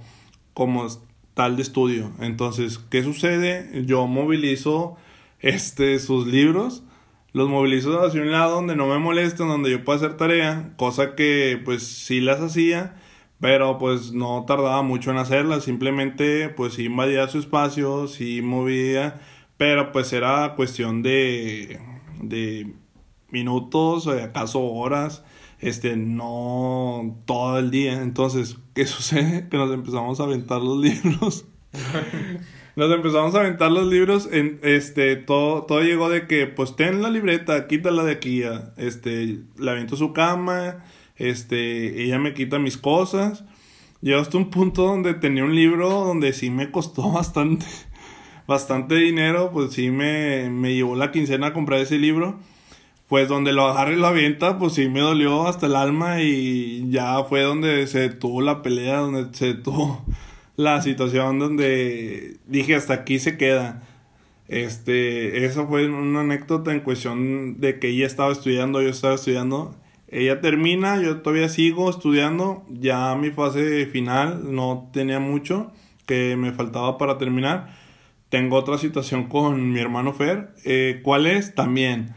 como tal de estudio. Entonces, ¿qué sucede? Yo movilizo este, sus libros, los movilizo hacia un lado donde no me molesten, donde yo pueda hacer tarea, cosa que pues sí las hacía, pero pues no tardaba mucho en hacerlas, simplemente pues sí invadía su espacio, sí movía, pero pues era cuestión de, de minutos, acaso horas, este, no todo el día. Entonces, ¿qué sucede? Que nos empezamos a aventar los libros. nos empezamos a aventar los libros. En, este, todo, todo llegó de que, pues, ten la libreta, quítala de aquí. Este, la aviento su cama. Este, ella me quita mis cosas. Llegó hasta un punto donde tenía un libro donde sí me costó bastante, bastante dinero. Pues sí me, me llevó la quincena a comprar ese libro pues donde lo agarré y lo avienta, pues sí me dolió hasta el alma y ya fue donde se detuvo la pelea, donde se detuvo la situación donde dije hasta aquí se queda. Este, eso fue una anécdota en cuestión de que ella estaba estudiando, yo estaba estudiando. Ella termina, yo todavía sigo estudiando, ya mi fase final no tenía mucho que me faltaba para terminar. Tengo otra situación con mi hermano Fer. Eh, ¿Cuál es? También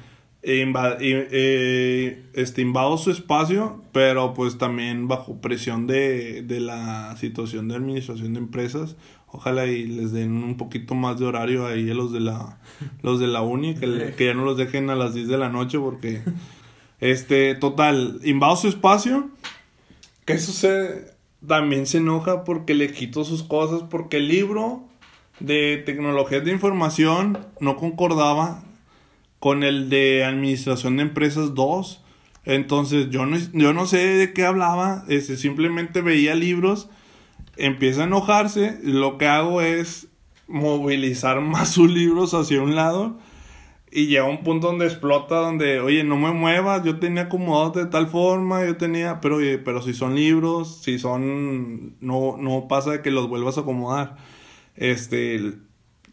eh, este, invado su espacio, pero pues también bajo presión de, de la situación de administración de empresas. Ojalá y les den un poquito más de horario ahí a los de la, los de la uni, que, que ya no los dejen a las 10 de la noche porque, este, total, invado su espacio. ¿Qué sucede? También se enoja porque le quito sus cosas, porque el libro de tecnologías de información no concordaba con el de Administración de Empresas 2. Entonces yo no, yo no sé de qué hablaba, este, simplemente veía libros, empieza a enojarse, lo que hago es movilizar más sus libros hacia un lado y llega un punto donde explota, donde, oye, no me muevas, yo tenía acomodados de tal forma, yo tenía, pero oye, pero si son libros, si son, no, no pasa que los vuelvas a acomodar. Este,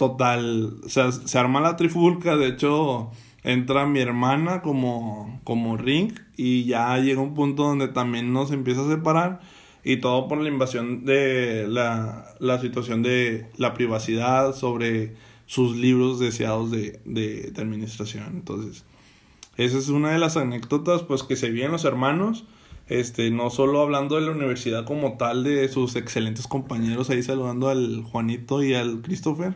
total, o sea, se arma la trifulca, de hecho entra mi hermana como, como ring y ya llega un punto donde también nos empieza a separar y todo por la invasión de la, la situación de la privacidad sobre sus libros deseados de, de, administración. Entonces, esa es una de las anécdotas pues que se vienen los hermanos este, no solo hablando de la universidad como tal, de sus excelentes compañeros ahí saludando al Juanito y al Christopher,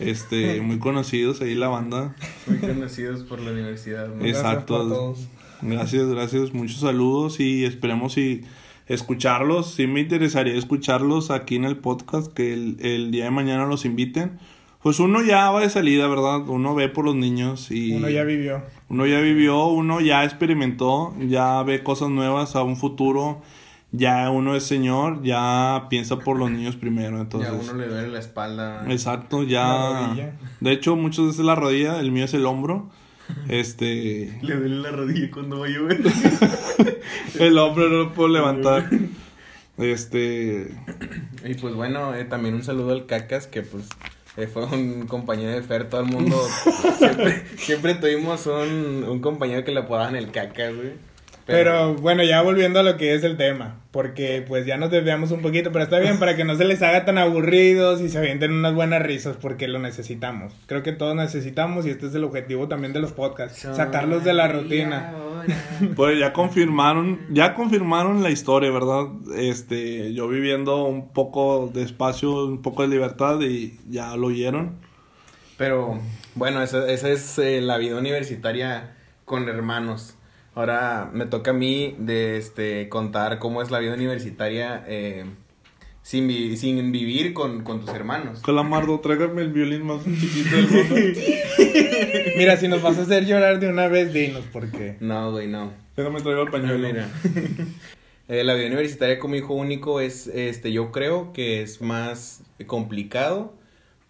este, muy conocidos ahí la banda. Muy conocidos por la universidad. Exacto. Gracias, gracias, muchos saludos y esperemos y escucharlos. Sí me interesaría escucharlos aquí en el podcast, que el, el día de mañana los inviten pues uno ya va de salida, ¿verdad? Uno ve por los niños y... Uno ya vivió. Uno ya vivió, uno ya experimentó, ya ve cosas nuevas a un futuro, ya uno es señor, ya piensa por los niños primero, entonces... Ya uno le duele la espalda. Exacto, ya... De hecho, muchas veces la rodilla, el mío es el hombro. Este... Le duele la rodilla cuando va a llover. el hombro no lo puedo levantar. Este... Y pues bueno, eh, también un saludo al Cacas que pues eh, fue un compañero de Fer, todo el mundo. siempre, tuvimos un, un, compañero que le apodaban el caca, güey. Pero... bueno, ya volviendo a lo que es el tema, porque pues ya nos desviamos un poquito, pero está bien para que no se les haga tan aburridos y se avienten unas buenas risas porque lo necesitamos. Creo que todos necesitamos y este es el objetivo también de los podcasts, sacarlos de la rutina. Pues ya confirmaron, ya confirmaron la historia, ¿verdad? Este, yo viviendo un poco de espacio, un poco de libertad y ya lo oyeron. Pero bueno, esa, esa es eh, la vida universitaria con hermanos. Ahora me toca a mí de este contar cómo es la vida universitaria eh, sin, sin vivir con, con, tus hermanos. Calamardo, tráigame el violín más chiquito del mundo. Mira, si nos vas a hacer llorar de una vez, dinos por qué. No, güey, no. Déjame traigo el pañuelo. mira. eh, la vida universitaria como hijo único es, este, yo creo que es más complicado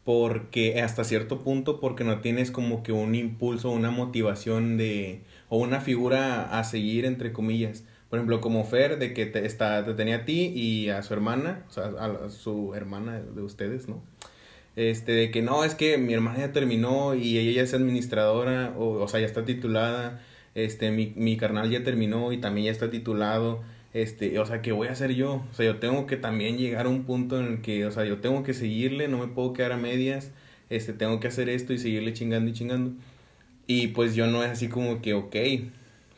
porque hasta cierto punto porque no tienes como que un impulso, una motivación de o una figura a seguir entre comillas. Por ejemplo, como Fer de que te, está, te tenía a ti y a su hermana, o sea, a, su hermana de ustedes, ¿no? Este, de que no, es que mi hermana ya terminó y ella ya es administradora, o, o sea, ya está titulada, este, mi, mi carnal ya terminó y también ya está titulado, este, o sea, ¿qué voy a hacer yo? O sea, yo tengo que también llegar a un punto en el que, o sea, yo tengo que seguirle, no me puedo quedar a medias, este, tengo que hacer esto y seguirle chingando y chingando. Y pues yo no es así como que, ok,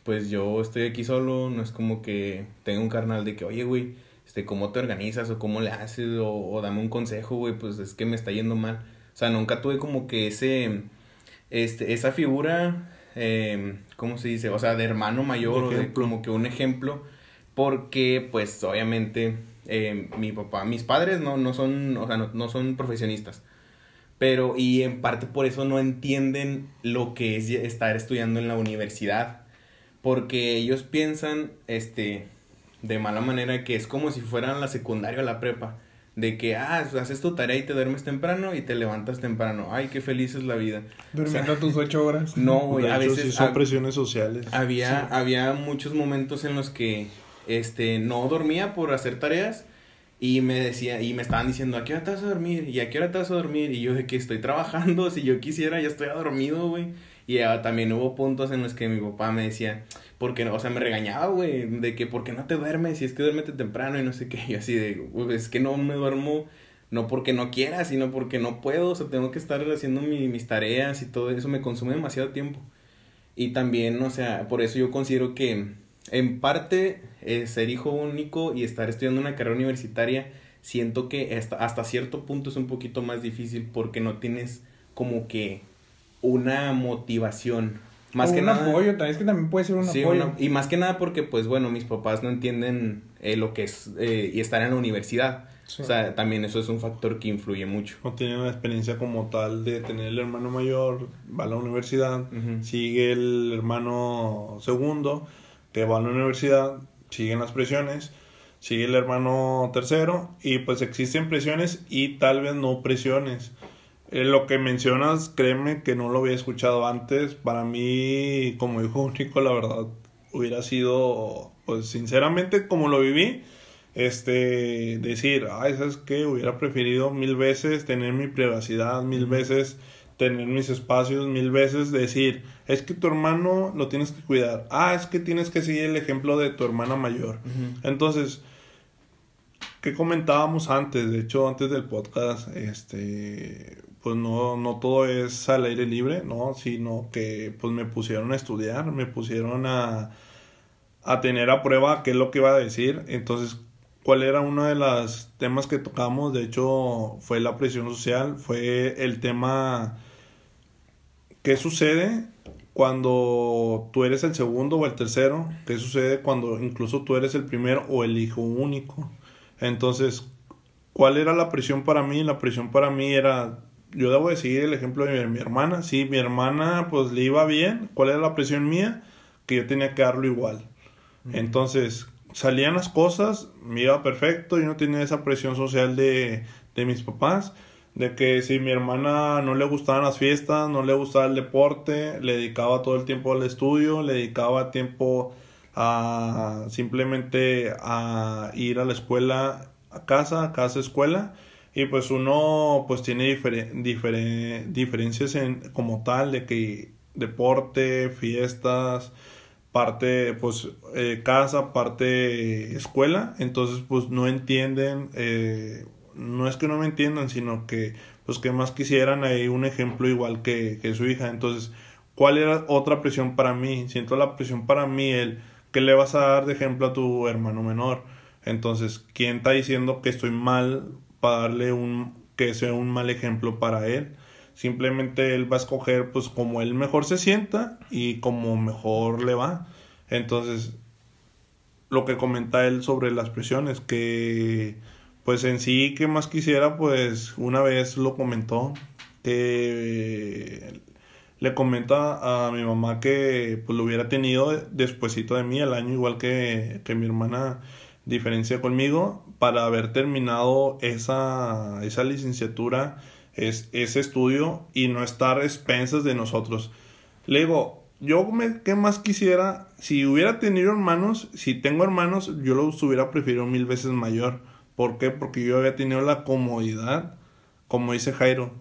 pues yo estoy aquí solo, no es como que tengo un carnal de que, oye, güey, este, ¿cómo te organizas o cómo le haces o, o dame un consejo, güey, pues es que me está yendo mal. O sea, nunca tuve como que ese, este, esa figura, eh, ¿cómo se dice? O sea, de hermano mayor o de como que un ejemplo porque pues obviamente eh, mi papá, mis padres no, no son, o sea, no, son profesionistas. Pero, y en parte por eso no entienden lo que es estar estudiando en la universidad. Porque ellos piensan, este, de mala manera que es como si fueran la secundaria o la prepa. De que, ah, haces tu tarea y te duermes temprano y te levantas temprano. Ay, qué feliz es la vida. Durmiendo tus ocho horas. No, a veces... son presiones sociales. Había, había muchos momentos en los que este, no dormía por hacer tareas y me decía, y me estaban diciendo, ¿a qué hora te vas a dormir? ¿Y a qué hora te vas a dormir? Y yo de que estoy trabajando, si yo quisiera ya estoy dormido, güey. Y también hubo puntos en los que mi papá me decía, porque o sea, me regañaba, güey, de que ¿por qué no te duermes? Si es que duérmete temprano y no sé qué. Y así de, es que no me duermo, no porque no quiera, sino porque no puedo, o sea, tengo que estar haciendo mis tareas y todo eso me consume demasiado tiempo. Y también, o sea, por eso yo considero que en parte, eh, ser hijo único y estar estudiando una carrera universitaria, siento que hasta, hasta cierto punto es un poquito más difícil porque no tienes como que una motivación. Más que un nada, apoyo, es que también puede ser un apoyo. y más que nada porque, pues bueno, mis papás no entienden eh, lo que es eh, y estar en la universidad. O sea, también eso es un factor que influye mucho. No tienen una experiencia como tal de tener el hermano mayor, va a la universidad, sigue el hermano segundo, que va a la universidad, siguen las presiones, sigue el hermano tercero y pues existen presiones y tal vez no presiones. Eh, lo que mencionas, créeme que no lo había escuchado antes. Para mí, como hijo único, la verdad, hubiera sido, pues sinceramente, como lo viví, este, decir, ay, ¿sabes qué? Hubiera preferido mil veces tener mi privacidad, mil veces tener mis espacios mil veces, decir, es que tu hermano lo tienes que cuidar, ah, es que tienes que seguir el ejemplo de tu hermana mayor. Entonces, ¿qué comentábamos antes? De hecho, antes del podcast, este, pues no, no todo es al aire libre, ¿no? Sino que pues me pusieron a estudiar, me pusieron a, a tener a prueba qué es lo que iba a decir. Entonces, cuál era uno de los temas que tocamos, de hecho fue la presión social, fue el tema ¿Qué sucede cuando tú eres el segundo o el tercero? ¿Qué sucede cuando incluso tú eres el primero o el hijo único? Entonces, ¿cuál era la presión para mí? La presión para mí era, yo debo decir el ejemplo de mi, hermana. Sí, mi hermana pues le iba bien. ¿Cuál era la presión mía? Que yo tenía que darlo igual. Entonces, salían las cosas, me iba perfecto, yo no tenía esa presión social de, de mis papás de que si mi hermana no le gustaban las fiestas, no le gustaba el deporte, le dedicaba todo el tiempo al estudio, le dedicaba tiempo a simplemente a ir a la escuela, a casa, casa, escuela, y pues uno pues tiene diferencias en, como tal de que deporte, fiestas, parte pues eh, casa, parte escuela, entonces pues no entienden eh, no es que no me entiendan, sino que pues que más quisieran ahí un ejemplo igual que, que su hija. Entonces, ¿cuál era otra presión para mí? Siento la presión para mí, el que le vas a dar de ejemplo a tu hermano menor. Entonces, ¿quién está diciendo que estoy mal para darle un que sea un mal ejemplo para él? Simplemente él va a escoger pues como él mejor se sienta y como mejor le va. Entonces, lo que comenta él sobre las presiones, que pues en sí, que más quisiera? Pues una vez lo comentó, que le comenta a mi mamá que pues lo hubiera tenido despuesito de mí, el año igual que, que mi hermana diferencia conmigo, para haber terminado esa, esa licenciatura es ese estudio y no estar expensas de nosotros. Le digo, yo me, ¿qué más quisiera? Si hubiera tenido hermanos, si tengo hermanos, yo los hubiera preferido mil veces mayor. ¿Por qué? Porque yo había tenido la comodidad, como dice Jairo,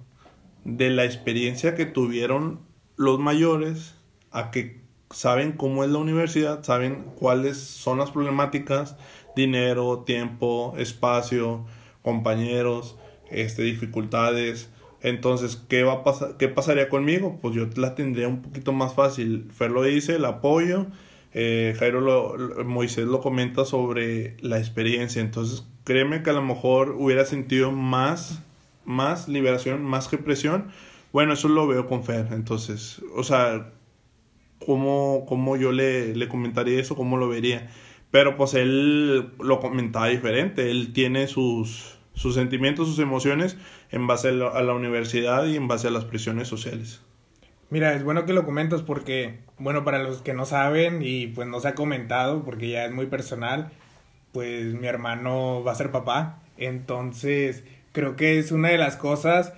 de la experiencia que tuvieron los mayores a que saben cómo es la universidad, saben cuáles son las problemáticas, dinero, tiempo, espacio, compañeros, este, dificultades. Entonces, ¿qué va a pasar? ¿Qué pasaría conmigo? Pues yo la tendría un poquito más fácil. Fer lo dice, el apoyo. Eh, Jairo lo, Moisés lo comenta sobre la experiencia. Entonces, créeme que a lo mejor hubiera sentido más, más liberación, más que presión. Bueno, eso lo veo con Fer. Entonces, o sea, ¿cómo, cómo yo le, le comentaría eso? ¿Cómo lo vería? Pero pues él lo comentaba diferente. Él tiene sus, sus sentimientos, sus emociones en base a la, universidad y en base a las presiones sociales. Mira, es bueno que lo comentas porque, bueno, para los que no saben y pues no se ha comentado porque ya es muy personal, pues mi hermano va a ser papá. Entonces, creo que es una de las cosas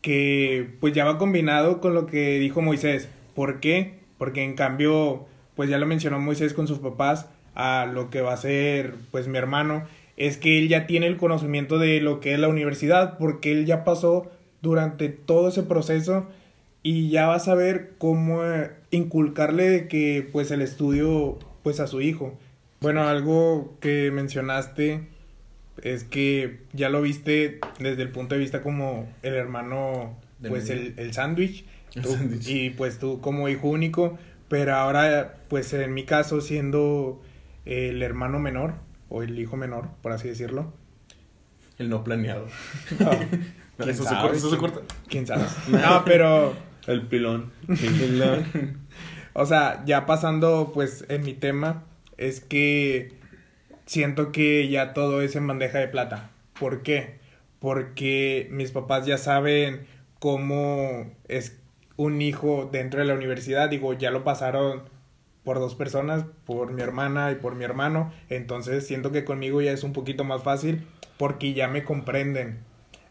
que pues ya va combinado con lo que dijo Moisés. ¿Por qué? Porque en cambio, pues ya lo mencionó Moisés con sus papás a lo que va a ser pues mi hermano es que él ya tiene el conocimiento de lo que es la universidad, porque él ya pasó durante todo ese proceso y ya va a saber cómo eh, inculcarle que pues el estudio pues a su hijo. Bueno, algo que mencionaste es que ya lo viste desde el punto de vista como el hermano, pues el, el sándwich, y pues tú como hijo único, pero ahora pues en mi caso siendo el hermano menor, o el hijo menor, por así decirlo. El no planeado. ¿Quién eso, sabe? Se corta, ¿Quién sabe? No, pero... El pilón. o sea, ya pasando pues en mi tema, es que siento que ya todo es en bandeja de plata. ¿Por qué? Porque mis papás ya saben cómo es un hijo dentro de la universidad. Digo, ya lo pasaron por dos personas, por mi hermana y por mi hermano. Entonces siento que conmigo ya es un poquito más fácil porque ya me comprenden.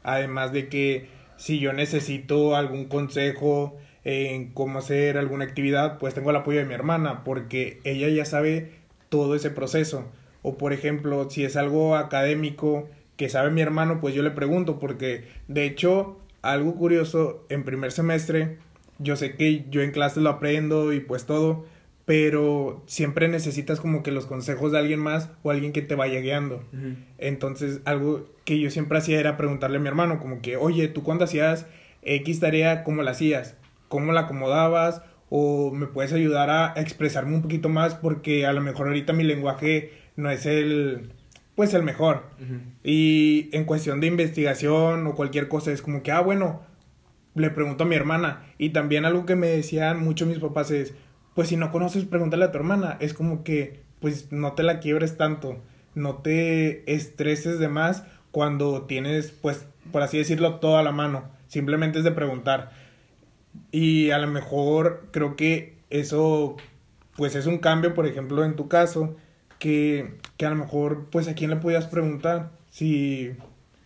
Además de que si yo necesito algún consejo en cómo hacer alguna actividad, pues tengo el apoyo de mi hermana porque ella ya sabe todo ese proceso. O por ejemplo, si es algo académico que sabe mi hermano, pues yo le pregunto porque de hecho algo curioso en primer semestre, yo sé que yo en clase lo aprendo y pues todo, pero siempre necesitas como que los consejos de alguien más o alguien que te vaya guiando. Entonces, algo que yo siempre hacía era preguntarle a mi hermano, como que, oye, ¿tú cuando hacías X tarea, cómo la hacías? ¿Cómo la acomodabas? ¿O me puedes ayudar a expresarme un poquito más? Porque a lo mejor ahorita mi lenguaje no es el, pues el mejor. Y en cuestión de investigación o cualquier cosa, es como que, ah, bueno, le pregunto a mi hermana. Y también algo que me decían mucho mis papás es, pues si no conoces, pregúntale a tu hermana. Es como que, pues no te la quiebres tanto, no te estreses de más cuando tienes, pues, por así decirlo, todo a la mano. Simplemente es de preguntar. Y a lo mejor creo que eso, pues es un cambio, por ejemplo, en tu caso, que, que a lo mejor, pues, a quién le podías preguntar si,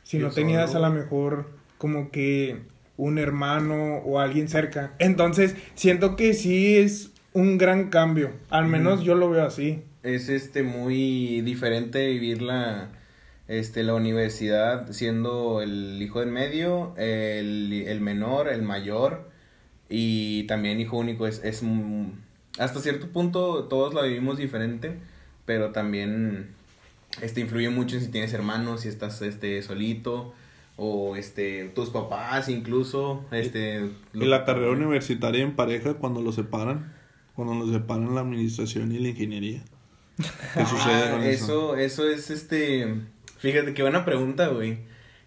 si no tenías a lo mejor como que un hermano o alguien cerca. Entonces, siento que sí es un gran cambio. Al menos yo lo veo así. Es este muy diferente vivir la, este, la universidad siendo el hijo del medio, el, menor, el mayor y también hijo único. Es, es hasta cierto punto todos la vivimos diferente, pero también este influye mucho en si tienes hermanos, si estás este solito o este tus papás incluso este y la carrera universitaria en pareja cuando lo separan cuando nos separan la administración y la ingeniería. ¿Qué sucede con eso? Eso, es este. Fíjate qué buena pregunta, güey.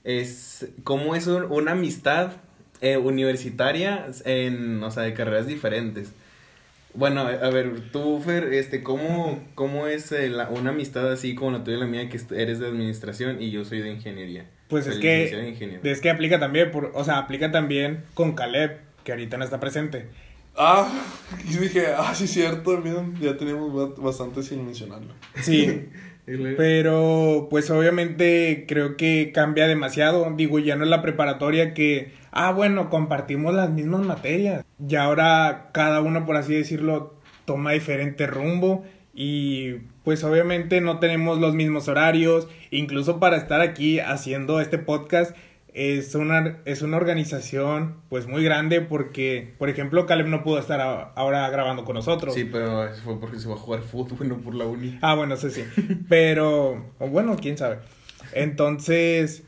Es. ¿Cómo es una amistad eh, universitaria en. O sea, de carreras diferentes? Bueno, a ver, tú, Fer, este, ¿cómo, cómo es eh, una amistad así como la tuya y la mía, que eres de administración y yo soy de ingeniería? Pues es que, es que aplica también, por, o sea, aplica también con Caleb, que ahorita no está presente. Ah, y dije, ah, sí, cierto, miren, ya tenemos bastante sin mencionarlo. Sí, Pero pues obviamente creo que cambia demasiado. Digo, ya no es la preparatoria que, ah, bueno, compartimos las mismas materias. Y ahora cada uno, por así decirlo, toma diferente rumbo y pues obviamente no tenemos los mismos horarios. Incluso para estar aquí haciendo este podcast es una, es una organización pues muy grande porque, por ejemplo, Caleb no pudo estar ahora grabando con nosotros. Sí, pero fue porque se va a jugar fútbol, no por la uni. Ah, bueno, sí, sí. pero, bueno, quién sabe. Entonces,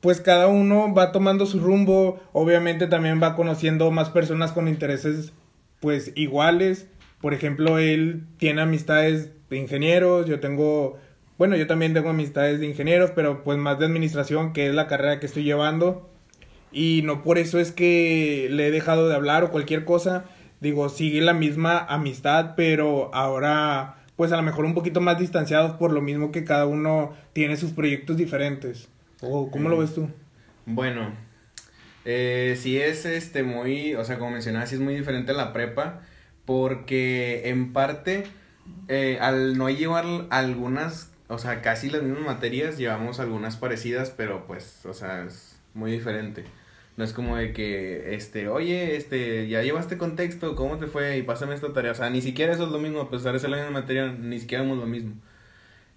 pues cada uno va tomando su rumbo, obviamente también va conociendo más personas con intereses pues iguales. Por ejemplo, él tiene amistades de ingenieros, yo tengo bueno, yo también tengo amistades de ingenieros, pero pues más de administración, que es la carrera que estoy llevando. Y no por eso es que le he dejado de hablar o cualquier cosa. Digo, sigue la misma amistad, pero ahora pues a lo mejor un poquito más distanciados por lo mismo que cada uno tiene sus proyectos diferentes. ¿O cómo lo ves tú? Bueno, eh, sí es este muy, o sea, como mencionaba, sí es muy diferente la prepa, porque en parte, eh, al no llevar algunas o sea, casi las mismas materias, llevamos algunas parecidas, pero pues, o sea, es muy diferente. No es como de que, este, oye, este, ya llevaste contexto, ¿cómo te fue? Y pásame esta tarea. O sea, ni siquiera eso es lo mismo, a pesar de ser la misma materia, ni siquiera es lo mismo.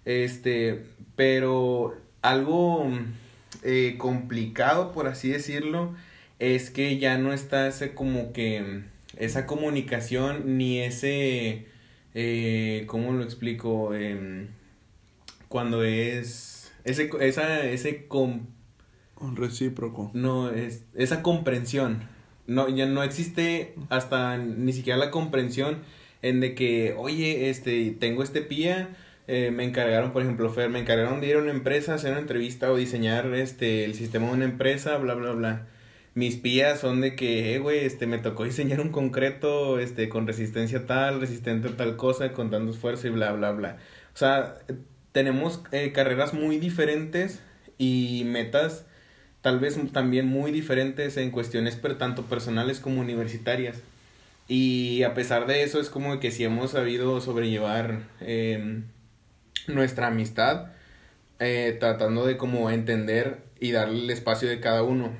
Este, pero algo eh, complicado, por así decirlo, es que ya no está ese como que, esa comunicación, ni ese, eh, ¿cómo lo explico? Eh, cuando es ese esa ese con recíproco. No, es esa comprensión. No ya no existe hasta ni siquiera la comprensión en de que, oye, este tengo este pía eh, me encargaron, por ejemplo, Fer, me encargaron de ir a una empresa, hacer una entrevista o diseñar este el sistema de una empresa, bla bla bla. Mis pías son de que, eh, güey, este, me tocó diseñar un concreto, este, con resistencia tal, resistente a tal cosa, con tanto esfuerzo y bla, bla, bla. O sea, tenemos eh, carreras muy diferentes y metas tal vez también muy diferentes en cuestiones per, tanto personales como universitarias. Y a pesar de eso es como que si hemos sabido sobrellevar em, nuestra amistad, eh, tratando de como entender y darle el espacio de cada uno.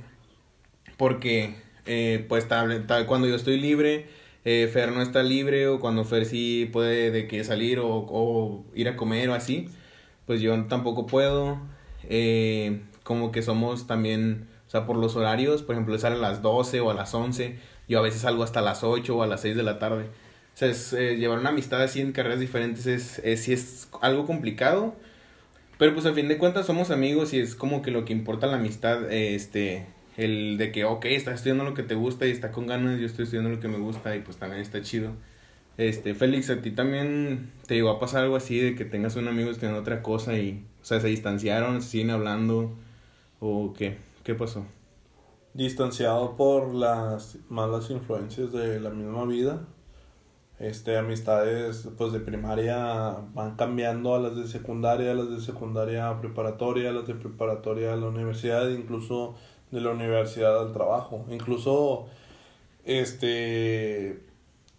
Porque eh, pues tal, tal, cuando yo estoy libre, eh, Fer no está libre o cuando Fer sí puede de que salir o ir a comer o así, pues yo tampoco puedo. Eh, como que somos también, o sea, por los horarios, por ejemplo, sale a las 12 o a las 11, yo a veces salgo hasta las 8 o a las 6 de la tarde. O sea, es, eh, llevar una amistad así en carreras diferentes es, es, sí es algo complicado, pero pues al fin de cuentas somos amigos y es como que lo que importa la amistad, este, el de que, ok, estás estudiando lo que te gusta y está con ganas, yo estoy estudiando lo que me gusta y pues también está chido. Este, Félix, ¿a ti también te llegó a pasar algo así de que tengas un amigo estudiando otra cosa y, o sea, se distanciaron, se siguen hablando o qué? ¿Qué pasó? Distanciado por las malas influencias de la misma vida. Este, amistades pues de primaria van cambiando a las de secundaria, a las de secundaria a preparatoria, a las de preparatoria a la universidad, incluso de la universidad al trabajo. Incluso este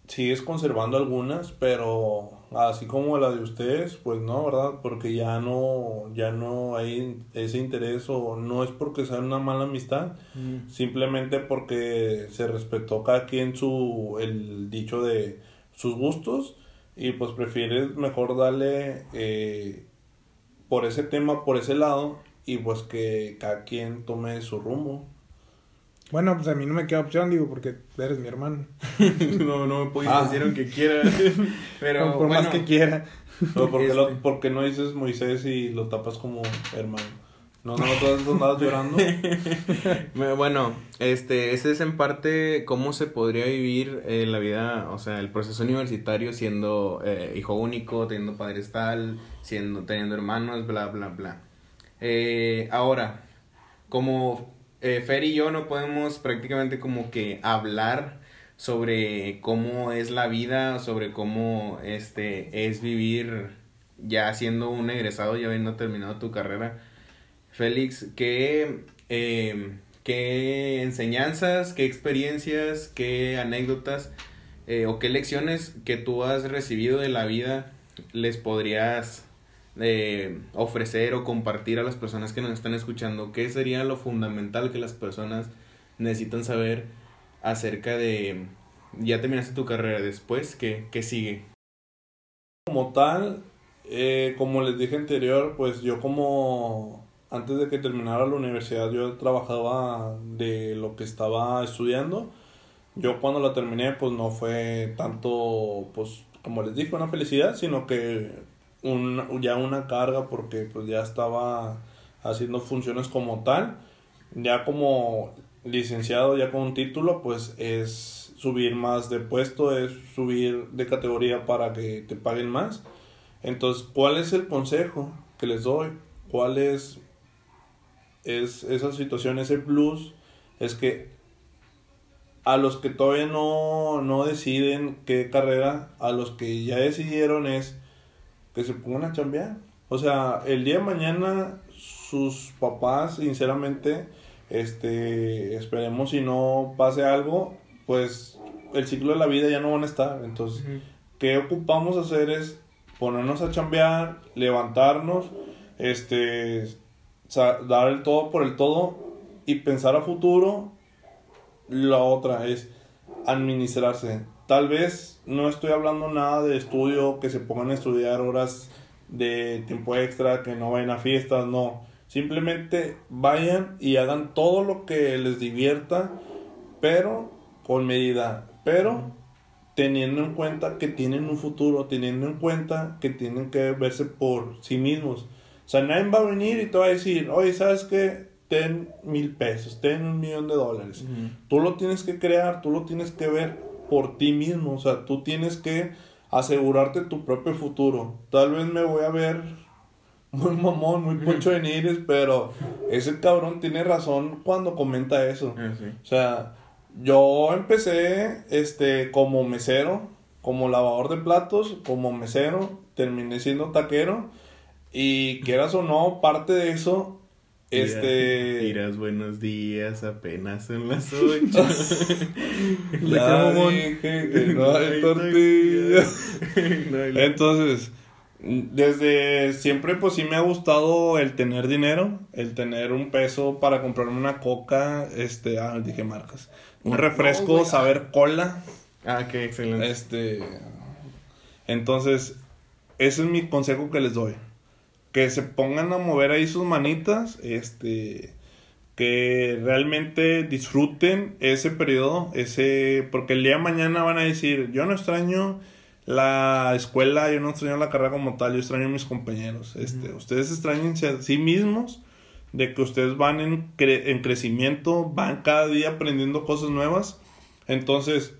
sigues conservando algunas, pero así como la de ustedes, pues no, ¿verdad? Porque ya no, ya no hay ese interés o no es porque sea una mala amistad, mm. simplemente porque se respetó cada quien su, el dicho de sus gustos y pues prefieres mejor darle eh, por ese tema, por ese lado y pues que cada quien tome su rumbo. Bueno, pues a mí no me queda opción, digo, porque eres mi hermano. no, no me puedes ah. decir aunque quiera. Pero por, más que quiera. Pero porque, este porque no dices Moisés y lo tapas como hermano. No, no, todas andabas llorando. bueno, este, ese es en parte cómo se podría vivir eh, la vida, o sea, el proceso universitario siendo eh, hijo único, teniendo padres tal, siendo, teniendo hermanos, bla, bla, bla. Eh, ahora, como eh, Fer y yo no podemos prácticamente como que hablar sobre cómo es la vida, sobre cómo este es vivir ya siendo un egresado, ya habiendo terminado tu carrera. Félix, ¿qué, em, qué enseñanzas, qué experiencias, qué anécdotas eh, o qué lecciones que tú has recibido de la vida les podrías eh, ofrecer o compartir a las personas que nos están escuchando? ¿Qué sería lo fundamental que las personas necesitan saber acerca de, ya terminaste tu carrera después, ¿qué, qué sigue? Como tal, eh, como les dije anterior, pues yo como antes de que terminara la universidad yo trabajaba de lo que estaba estudiando. Yo cuando la terminé pues no fue tanto pues como les dije una felicidad, sino que un, ya una carga porque pues ya estaba haciendo funciones como tal. Ya como licenciado, ya con un título, pues es subir más de puesto, es subir de categoría para que te paguen más. Entonces, ¿cuál es el consejo que les doy? ¿Cuál es, es esa situación, ese plus? Es que a los que todavía no, no deciden qué carrera, a los que ya decidieron es que se pongan a chambear. O sea, el día de mañana sus papás, sinceramente, este, esperemos si no pase algo, pues el ciclo de la vida ya no van a estar. Entonces, ¿qué ocupamos hacer es ponernos a chambear, levantarnos, este, dar el todo por el todo y pensar a futuro. La otra es administrarse. Tal vez no estoy hablando nada de estudio, que se pongan a estudiar horas de tiempo extra, que no vayan a fiestas, no. Simplemente vayan y hagan todo lo que les divierta, pero con medida. Pero teniendo en cuenta que tienen un futuro, teniendo en cuenta que tienen que verse por sí mismos. O sea, nadie va a venir y te va a decir, oye, ¿sabes qué? Ten mil pesos, ten un millón de dólares. Tú lo tienes que crear, tú lo tienes que ver por ti mismo. O sea, tú tienes que asegurarte tu propio futuro. Tal vez me voy a ver muy mamón, muy poncho de nires, pero ese cabrón tiene razón cuando comenta eso. Ah, O sea, yo empecé este como mesero, como lavador de platos, como mesero, terminé siendo taquero y quieras o no, parte de eso este Dirás buenos días, apenas son las ocho. ya dije que no hay tortilla. Entonces, desde siempre pues sí me ha gustado el tener dinero, el tener un peso para comprarme una coca, este, ah, dije marcas, un refresco, saber cola, Ah, qué excelente. este, entonces, ese es mi consejo que les doy, que se pongan a mover ahí sus manitas, este, que realmente disfruten ese periodo, ese, porque el día de mañana van a decir, yo no extraño la escuela, yo no extraño la carrera como tal, yo extraño a mis compañeros. Este, Ustedes extrañense a sí mismos, de que ustedes van en, cre- en crecimiento, van cada día aprendiendo cosas nuevas. Entonces,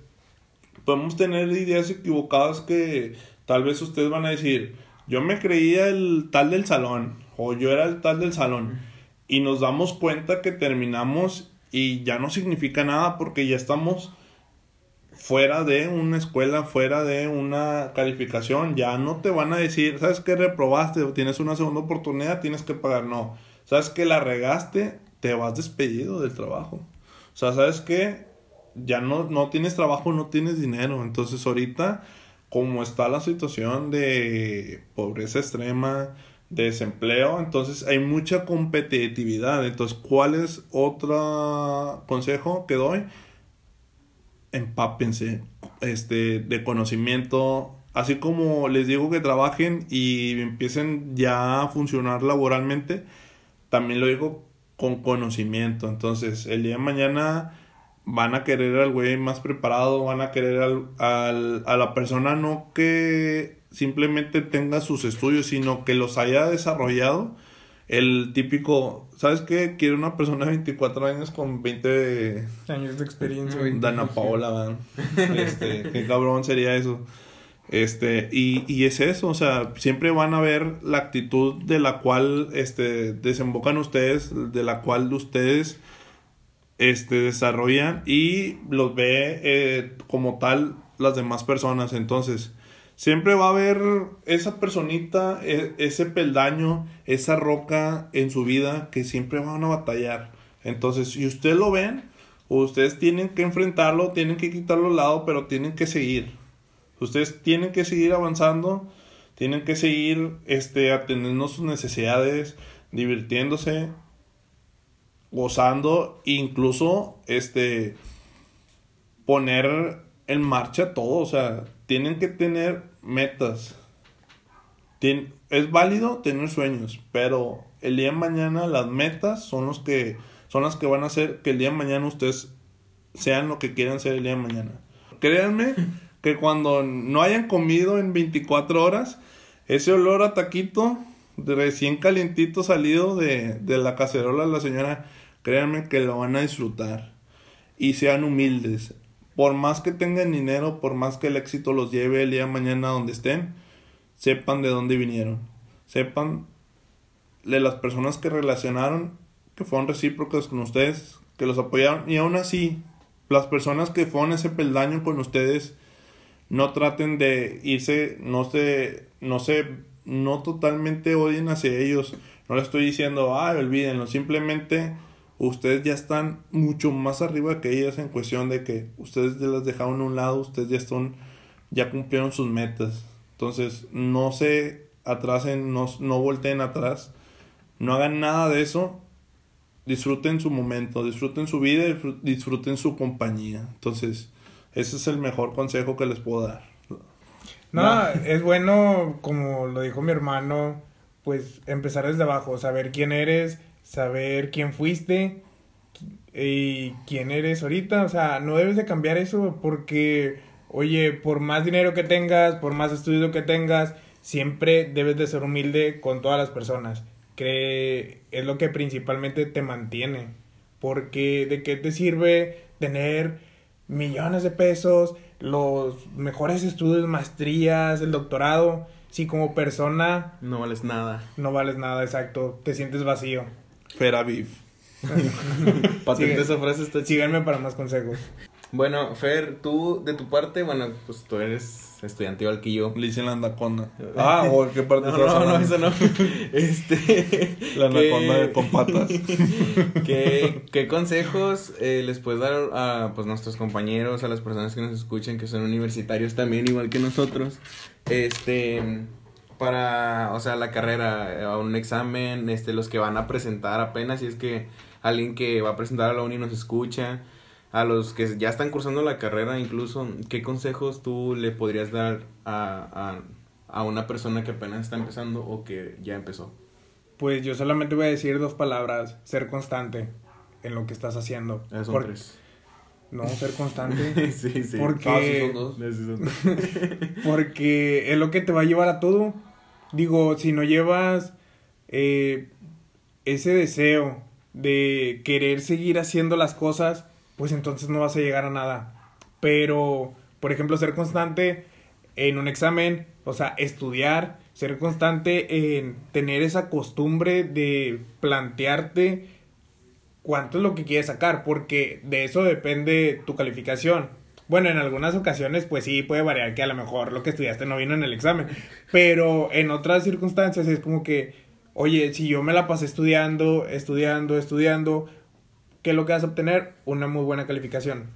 podemos tener ideas equivocadas que tal vez ustedes van a decir, yo me creía el tal del salón, o yo era el tal del salón, y nos damos cuenta que terminamos y ya no significa nada porque ya estamos fuera de una escuela, fuera de una calificación, ya no te van a decir, ¿sabes qué reprobaste? Tienes una segunda oportunidad, tienes que pagar. No, ¿sabes que la regaste? Te vas despedido del trabajo. O sea, ¿sabes qué? Ya no, no tienes trabajo, no tienes dinero. Entonces ahorita, como está la situación de pobreza extrema, de desempleo, entonces hay mucha competitividad. Entonces, ¿cuál es otro consejo que doy? empápense este, de conocimiento. Así como les digo que trabajen y empiecen ya a funcionar laboralmente, también lo digo con conocimiento. Entonces, el día de mañana van a querer al güey más preparado, van a querer al, al- a la persona no que simplemente tenga sus estudios, sino que los haya desarrollado. El típico, ¿sabes qué? Quiero una persona de 24 años con 20 de Años de experiencia. Dana Paola, man. Este, qué cabrón sería eso. Este, y, y es eso, o sea, siempre van a ver la actitud de la cual este, desembocan ustedes, de la cual ustedes este, desarrollan y los ve eh, como tal las demás personas. Entonces, siempre va a haber esa personita, e- ese peldaño, esa roca en su vida que siempre van a batallar. Entonces, si ustedes lo ven, ustedes tienen que enfrentarlo, tienen que quitarlo al lado, pero tienen que seguir. Ustedes tienen que seguir avanzando, tienen que seguir este, atendiendo sus necesidades, divirtiéndose, gozando, incluso este, poner en marcha todo, o sea, tienen que tener metas. es válido tener sueños, pero el día de mañana las metas son los que son las que van a hacer que el día de mañana ustedes sean lo que quieran ser el día de mañana. Créanme que cuando no hayan comido en 24 horas, ese olor a taquito recién calientito salido de, de la cacerola de la señora, créanme que lo van a disfrutar. Y sean humildes. Por más que tengan dinero, por más que el éxito los lleve el día de mañana donde estén, sepan de dónde vinieron. Sepan de las personas que relacionaron, que fueron recíprocas con ustedes, que los apoyaron. Y aún así, las personas que fueron ese peldaño con ustedes, no traten de irse, no se, no se, no totalmente odien hacia ellos. No le estoy diciendo, ay, olvídenlo, simplemente ustedes ya están mucho más arriba que ellas en cuestión de que ustedes ya las dejaron a un lado, ustedes ya están, ya cumplieron sus metas. Entonces, no se atrasen, no, no volteen atrás, no hagan nada de eso disfruten su momento, disfruten su vida, disfruten su compañía. Entonces, ese es el mejor consejo que les puedo dar. No, es bueno, como lo dijo mi hermano, pues empezar desde abajo, saber quién eres, saber quién fuiste y quién eres ahorita. O sea, no debes de cambiar eso porque, oye, por más dinero que tengas, por más estudio que tengas, siempre debes de ser humilde con todas las personas que es lo que principalmente te mantiene. Porque de qué te sirve tener millones de pesos, los mejores estudios, maestrías, el doctorado, si como persona... No vales nada. No vales nada, exacto. Te sientes vacío. Feraviv. Patente esa frase está Síganme para más consejos. Bueno, Fer, tú, de tu parte, bueno, pues tú eres estudiante igual que yo. Le dicen la anaconda. Ah, o qué parte no, no, no, eso no. Este. La anaconda con patas. ¿Qué, qué consejos eh, les puedes dar a pues, nuestros compañeros, a las personas que nos escuchen, que son universitarios también, igual que nosotros? Este. Para, o sea, la carrera, a un examen, este, los que van a presentar apenas, si es que alguien que va a presentar a la uni nos escucha a los que ya están cursando la carrera incluso, ¿qué consejos tú le podrías dar a, a, una persona que apenas está empezando o que ya empezó? Pues yo solamente voy a decir dos palabras, ser constante en lo que estás haciendo. Eso tres. No, ser constante. sí, sí. Porque... son dos. porque es lo que te va a llevar a todo. Digo, si no llevas eh, ese deseo de querer seguir haciendo las cosas, pues entonces no vas a llegar a nada. Pero, por ejemplo, ser constante en un examen, o sea, estudiar, ser constante en tener esa costumbre de plantearte cuánto es lo que quieres sacar, porque de eso depende tu calificación. Bueno, en algunas ocasiones, pues sí, puede variar que a lo mejor lo que estudiaste no vino en el examen, pero en otras circunstancias es como que, oye, si yo me la pasé estudiando, estudiando, estudiando, ¿qué es lo que vas a obtener? Una muy buena calificación.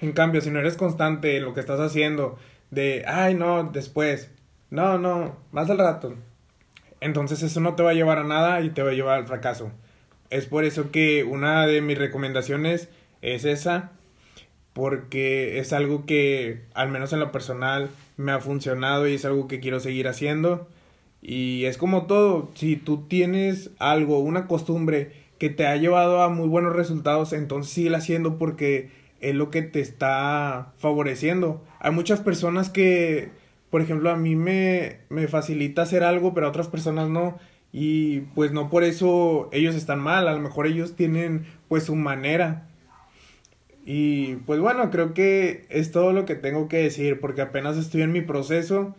En cambio, si no eres constante en lo que estás haciendo, de, ay, no, después, no, no, más al rato, entonces eso no te va a llevar a nada y te va a llevar al fracaso. Es por eso que una de mis recomendaciones es esa, porque es algo que, al menos en lo personal, me ha funcionado y es algo que quiero seguir haciendo. Y es como todo, si tú tienes algo, una costumbre que te ha llevado a muy buenos resultados, entonces sigue haciendo porque es lo que te está favoreciendo. Hay muchas personas que, por ejemplo, a mí me, me facilita hacer algo, pero a otras personas no. Y pues no por eso ellos están mal, a lo mejor ellos tienen pues su manera. Y pues bueno, creo que es todo lo que tengo que decir porque apenas estoy en mi proceso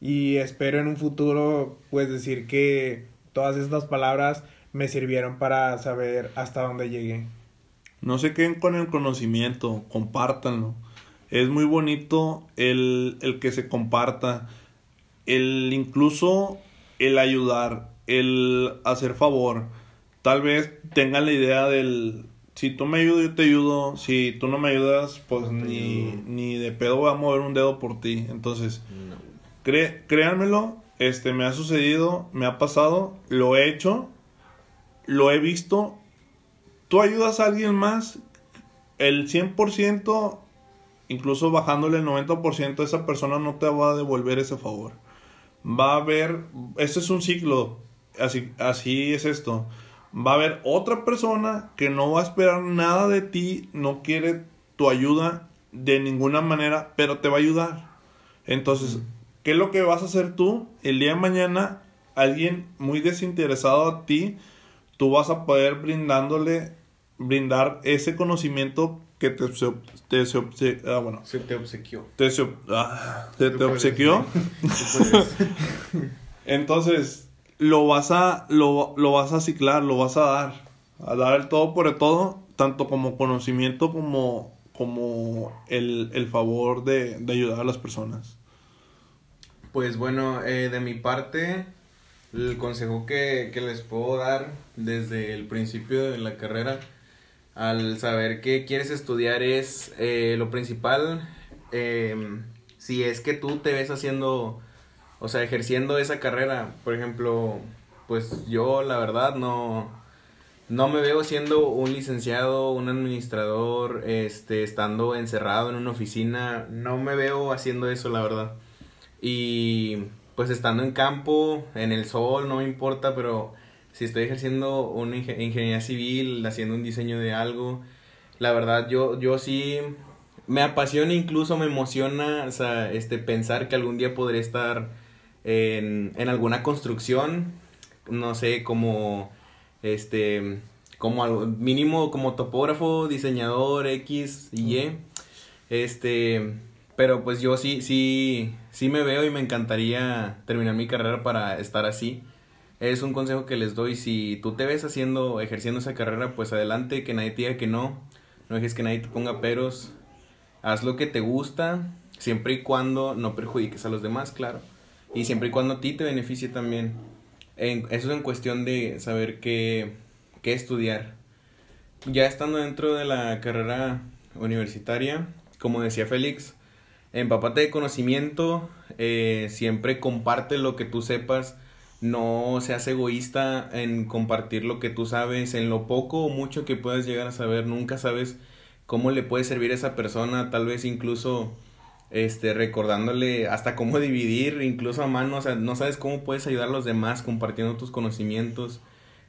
y espero en un futuro pues decir que todas estas palabras me sirvieron para saber hasta dónde llegué. No se queden con el conocimiento, compártanlo. Es muy bonito el, el que se comparta, el incluso el ayudar, el hacer favor. Tal vez tengan la idea del si tú me ayudas, yo te ayudo. Si tú no me ayudas, pues ni, ni de pedo voy a mover un dedo por ti. Entonces, créanmelo, este, me ha sucedido, me ha pasado, lo he hecho, lo he visto. Tú ayudas a alguien más, el 100%, incluso bajándole el 90%, esa persona no te va a devolver ese favor. Va a haber, este es un ciclo, así, así es esto. Va a haber otra persona que no va a esperar nada de ti, no quiere tu ayuda de ninguna manera, pero te va a ayudar. Entonces, ¿qué es lo que vas a hacer tú? El día de mañana, alguien muy desinteresado a ti, tú vas a poder brindándole, brindar ese conocimiento que te, te, ah, bueno, se te obsequió. Te, ah, te, te obsequió. Entonces, lo vas a, lo, lo vas a ciclar, lo vas a dar. A dar el todo por el todo, tanto como conocimiento como, como el, el favor de, de ayudar a las personas. Pues bueno, eh, de mi parte, el consejo que, que, les puedo dar desde el principio de la carrera, al saber que quieres estudiar es eh, lo principal, em, si es que tú te ves haciendo, o sea, ejerciendo esa carrera, por ejemplo, pues yo la verdad no, no me veo siendo un licenciado, un administrador, este, estando encerrado en una oficina, no me veo haciendo eso, la verdad. Y pues estando en campo, en el sol, no me importa, pero si estoy ejerciendo una ingeniería civil, haciendo un diseño de algo, la verdad yo, yo sí me apasiona, incluso me emociona, o sea, este, pensar que algún día podré estar en, en alguna construcción, no sé, como, este, como mínimo como topógrafo, diseñador X y Y, este, pero pues yo sí, sí, sí me veo y me encantaría terminar mi carrera para estar así. Es un consejo que les doy. Si tú te ves haciendo, ejerciendo esa carrera, pues adelante, que nadie te diga que no. No dejes que nadie te ponga peros. Haz lo que te gusta, siempre y cuando no perjudiques a los demás, claro. Y siempre y cuando a ti te beneficie también. eso es en cuestión de saber qué, qué estudiar. Ya estando dentro de la carrera universitaria, como decía Félix, empapate de conocimiento, eh, siempre comparte lo que tú sepas, no seas egoísta en compartir lo que tú sabes, en lo poco o mucho que puedas llegar a saber, nunca sabes cómo le puede servir a esa persona, tal vez incluso este recordándole hasta cómo dividir, incluso a mano, o sea, no sabes cómo puedes ayudar a los demás compartiendo tus conocimientos.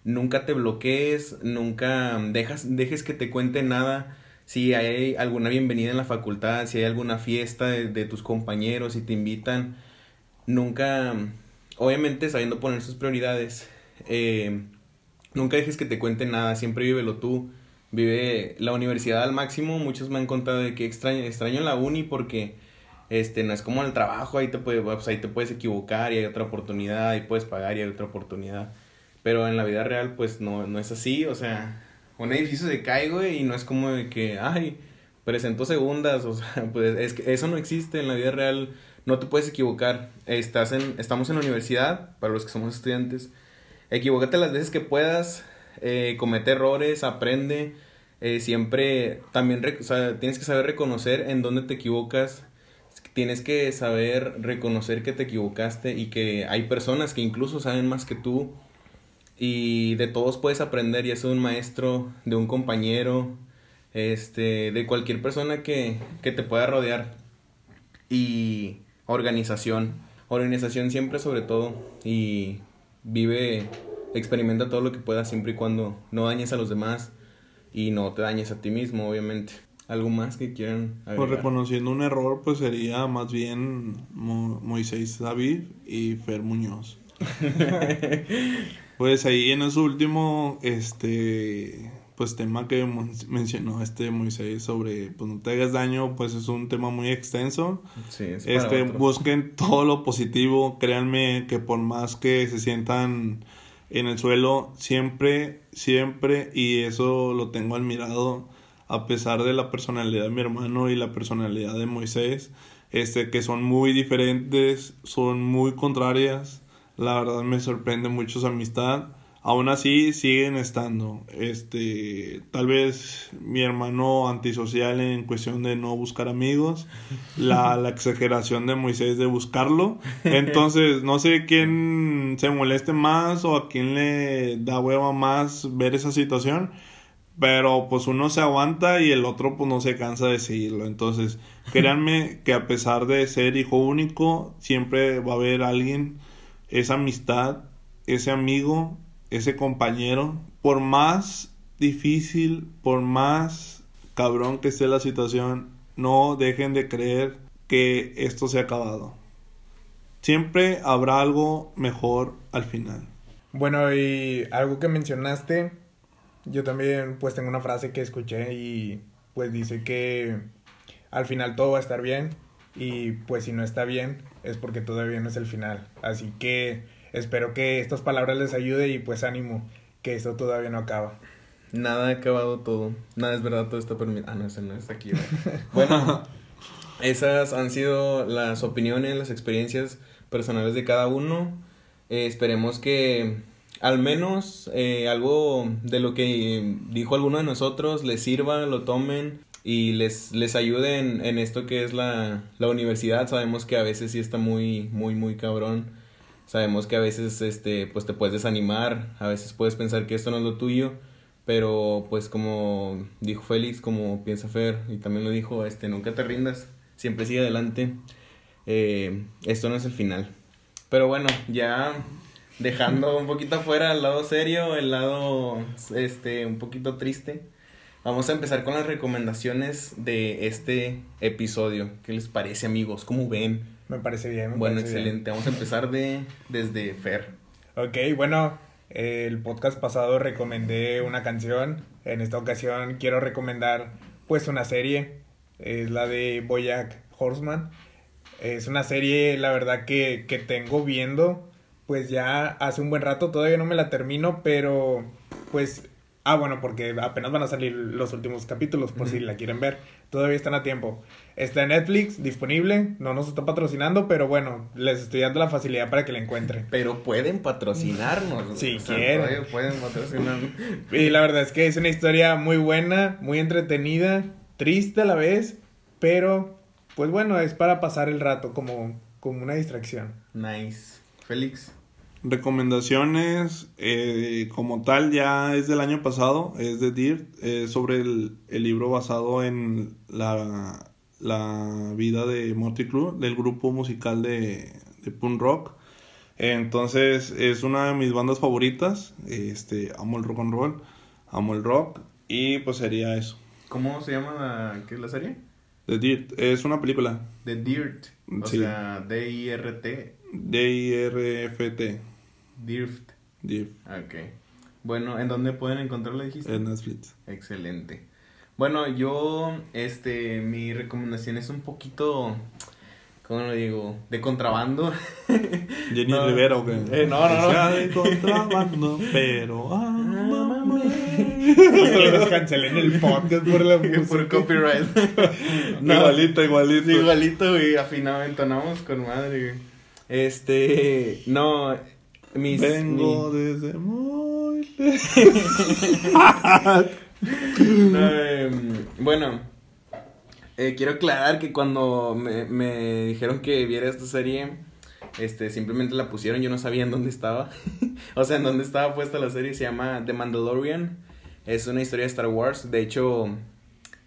Nunca te bloquees, nunca dejas, dejes que te cuente nada. Si hay alguna bienvenida en la facultad, si hay alguna fiesta de, tus compañeros, si te invitan, nunca, obviamente sabiendo poner sus prioridades, eh, nunca dejes que te cuenten nada, siempre vívelo tú, vive la universidad al máximo, muchos me han contado de que extraño, extraño la uni porque este no es como el trabajo, ahí te, pues, ahí te puedes equivocar y hay otra oportunidad, ahí puedes pagar y hay otra oportunidad, pero en la vida real pues no, no es así, o sea un edificio se cae, güey, y no es como de que, ay, presentó segundas, o sea, pues es que eso no existe en la vida real, no te puedes equivocar. Estás en, estamos en la universidad, para los que somos estudiantes, equivócate las veces que puedas, eh, comete errores, aprende, eh, siempre, también, o sea, tienes que saber reconocer en dónde te equivocas, tienes que saber reconocer que te equivocaste y que hay personas que incluso saben más que tú y de todos puedes aprender, ya sea de un maestro, de un compañero, este, de cualquier persona que, que te pueda rodear. Y organización, organización siempre sobre todo y vive, experimenta todo lo que puedas siempre y cuando no dañes a los demás y no te dañes a ti mismo, obviamente. ¿Algo más que quieran agregar? Pues reconociendo un error, pues sería más bien Moisés David y Fer Muñoz. Pues ahí en ese último, este, pues tema que mencionó este Moisés sobre, pues no te hagas daño, pues es un tema muy extenso. Sí, es este, busquen todo lo positivo, créanme que por más que se sientan en el suelo, siempre, siempre, y eso lo tengo admirado, a pesar de la personalidad de mi hermano y la personalidad de Moisés, este, que son muy diferentes, son muy contrarias, la verdad me sorprende mucho su amistad. aún así siguen estando. Este, tal vez mi hermano antisocial en cuestión de no buscar amigos, la, la exageración de Moisés de buscarlo. Entonces, no sé quién se moleste más o a quién le da hueva más ver esa situación. Pero pues uno se aguanta y el otro pues no se cansa de seguirlo. Entonces, créanme que a pesar de ser hijo único, siempre va a haber alguien, esa amistad, ese amigo, ese compañero, por más difícil, por más cabrón que esté la situación, no dejen de creer que esto se ha acabado. Siempre habrá algo mejor al final. Bueno, y algo que mencionaste, yo también pues tengo una frase que escuché y pues dice que al final todo va a estar bien y pues si no está bien es porque todavía no es el final. Así que espero que estas palabras les ayude y pues ánimo, que esto todavía no acaba. Nada ha acabado todo. Nada es verdad, todo está permitido. Ah, no, ese no está aquí. bueno, esas han sido las opiniones, las experiencias personales de cada uno. Eh, esperemos que al menos eh, algo de lo que dijo alguno de nosotros les sirva, lo tomen y les, les ayude en, esto que es la, la universidad. Sabemos que a veces sí está muy, muy, muy cabrón. Sabemos que a veces este, pues te puedes desanimar, a veces puedes pensar que esto no es lo tuyo, pero pues como dijo Félix, como piensa Fer, y también lo dijo, este, nunca te rindas, siempre sigue adelante. Eh, esto no es el final. Pero bueno, ya dejando un poquito afuera el lado serio, el lado este un poquito triste. Vamos a empezar con las recomendaciones de este episodio. ¿Qué les parece, amigos? ¿Cómo ven? Me parece bien. Me bueno, parece bien. excelente. Vamos a empezar de desde Fer. Ok, bueno, el podcast pasado recomendé una canción. En esta ocasión quiero recomendar pues una serie. Es la de Boyack Horseman. Es una serie, la verdad, que, que tengo viendo pues ya hace un buen rato. Todavía no me la termino, pero pues... Ah, bueno, porque apenas van a salir los últimos capítulos por si la quieren ver. Todavía están a tiempo. Está en Netflix, disponible. No nos está patrocinando, pero bueno, les estoy dando la facilidad para que la encuentren. Pero pueden patrocinarnos. Si quieren. Pueden patrocinarnos. Y la verdad es que es una historia muy buena, muy entretenida, triste a la vez, pero pues bueno, es para pasar el rato como, como una distracción. nice. Félix. Recomendaciones, eh, como tal, ya es del año pasado, es de Dirt, sobre el, el libro basado en la, la vida de Motley Crue, del grupo musical de, de punk rock. Entonces, es una de mis bandas favoritas. Este, amo el rock and roll, amo el rock, y pues sería eso. ¿Cómo se llama la, ¿qué es la serie? The Dirt, es una película. The Dirt. O Sí. sea, D-I-R-T. D-I-R-F-T. Dirt. Dirt, Ok. Bueno, ¿en dónde pueden encontrarla, dijiste? en Netflix. Excelente. Bueno, yo, este, mi recomendación es un poquito, ¿cómo lo digo? De contrabando. Jenny No. Rivera o qué? Eh, no, no, no. De contrabando, pero ámame. Que nos cancelen el podcast por la música. Por copyright. Igualito, igualito. Sí, igualito, güey, afinado, entonamos con madre, güey. Este, no, mis... Vengo mi- desde muy lejos. No, em, bueno, eh, quiero aclarar que cuando me, me dijeron que viera esta serie, este, simplemente la pusieron, yo no sabía en dónde estaba. o sea, en dónde estaba puesta la serie, se llama The Mandalorian. Es una historia de Star Wars, de hecho,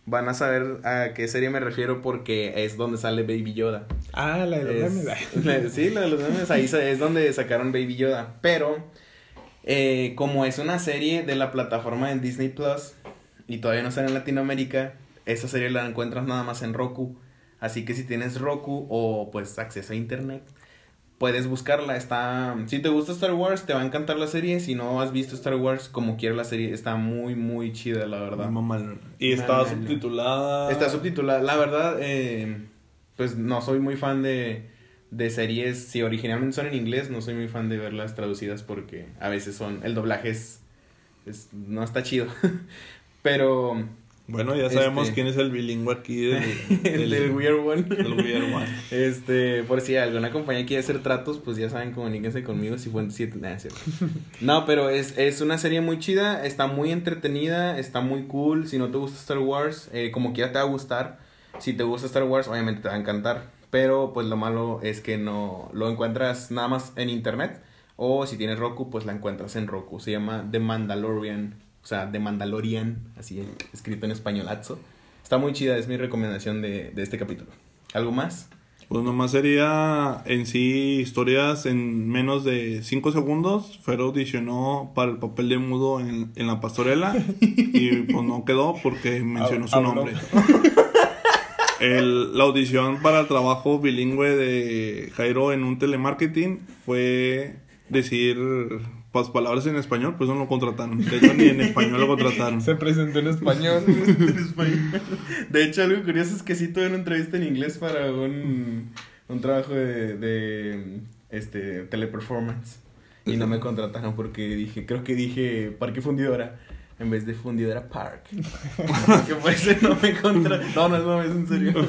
van a saber a qué serie me refiero porque es donde sale Baby Yoda. Ah, la de los Es- memes. sí, la de los memes, ahí es donde sacaron Baby Yoda. Pero, eh, como es una serie de la plataforma de Disney Plus y todavía no sale en Latinoamérica, esa serie la encuentras nada más en Roku. Así que si tienes Roku o pues acceso a internet, puedes buscarla. Está, si te gusta Star Wars, te va a encantar la serie. Si no has visto Star Wars, como quiera la serie, está muy, muy chida, la verdad. Mamalona. Y está Mamalona. subtitulada. Está subtitulada. La verdad, eh, pues no soy muy fan de, de series. Si originalmente son en inglés, no soy muy fan de verlas traducidas porque a veces son. El doblaje es. es- no está chido. Pero Bueno, ya sabemos Este- quién es el bilingüe aquí del, El del Weird One. del Weird One. Este, por si alguna compañía quiere hacer tratos, pues ya saben, comuníquense conmigo si fuente 7. Nada. No, pero es, es una serie muy chida, está muy entretenida, está muy cool. Si no te gusta Star Wars, eh, como quiera te va a gustar. Si te gusta Star Wars, obviamente te va a encantar. Pero pues lo malo es que no lo encuentras nada más en internet. O si tienes Roku, pues la encuentras en Roku. Se llama The Mandalorian. O sea, The Mandalorian, así escrito en españolazo. Está muy chida, es mi recomendación de, de este capítulo. ¿Algo más? Pues nomás sería en sí historias en menos de 5 segundos. Fer audicionó para el papel de mudo en, en La Pastorela y pues no quedó porque mencionó su nombre. El- la audición para el trabajo bilingüe de Jairo en un telemarketing fue decir palabras en español, pues no lo contrataron. De hecho, ni en español lo contrataron. Se presentó en español. De hecho, algo curioso es que sí tuve una entrevista en inglés para un, un trabajo de, de este, teleperformance. Y no me contrataron porque dije, creo que dije Parque Fundidora en vez de Fundidora Park. que por eso no me contrataron. No, no es mame, es en serio.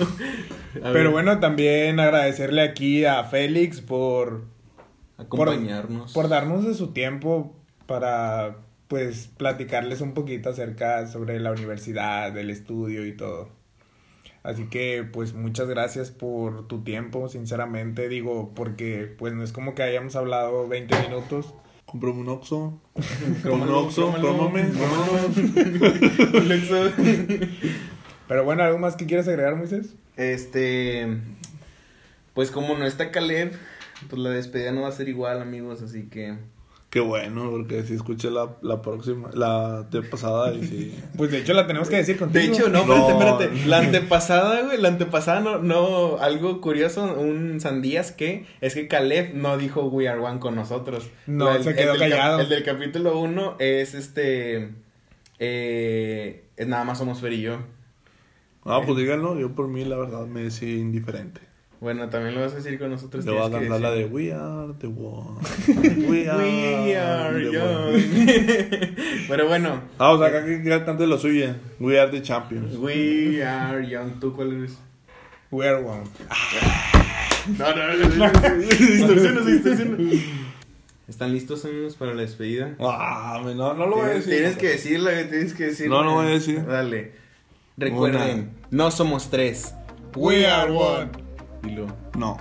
Pero bueno, también agradecerle aquí a Félix por, acompañarnos. por darnos de su tiempo para pues platicarles un poquito acerca sobre la universidad, del estudio y todo. Así que pues muchas gracias por tu tiempo, sinceramente digo, porque pues no es como que hayamos hablado 20 minutos. Comprame un Oxxo. Crómalo, un Oxxo. Pero bueno, ¿algo más que quieras agregar, Moisés? Este, pues como no está Caleb, pues la despedida no va a ser igual, amigos, así que Qué bueno, porque si escuché la, la próxima, la de pasada y sí. Pues de hecho la tenemos que decir contigo. De hecho, no, No. espérate, espérate. La antepasada, güey, la antepasada no, no, algo curioso, un sandías que es que Caleb no dijo We Are One con nosotros. No, el- se quedó el del callado. el del capítulo 1 es este, eh, es nada más somos Fer y yo. Ah, pues díganlo, yo por mí la verdad me decía indiferente. Bueno, también lo vas a decir con nosotros. Le voy a la de. We Are the One. We Are, We are the young. Pero bueno, Ah, o sea, acá que cante lo suya. We Are the Champions. We are young. ¿Tú cuál eres? We're one. No, no, no. Distorsiones, distorsiones. ¿Están listos, amigos, para la despedida? Ah, no, no lo voy a decir. tienes que decirla, güey, tienes que decirla. No lo voy a decir. Dale. Recuerden, no somos tres. We are one. No.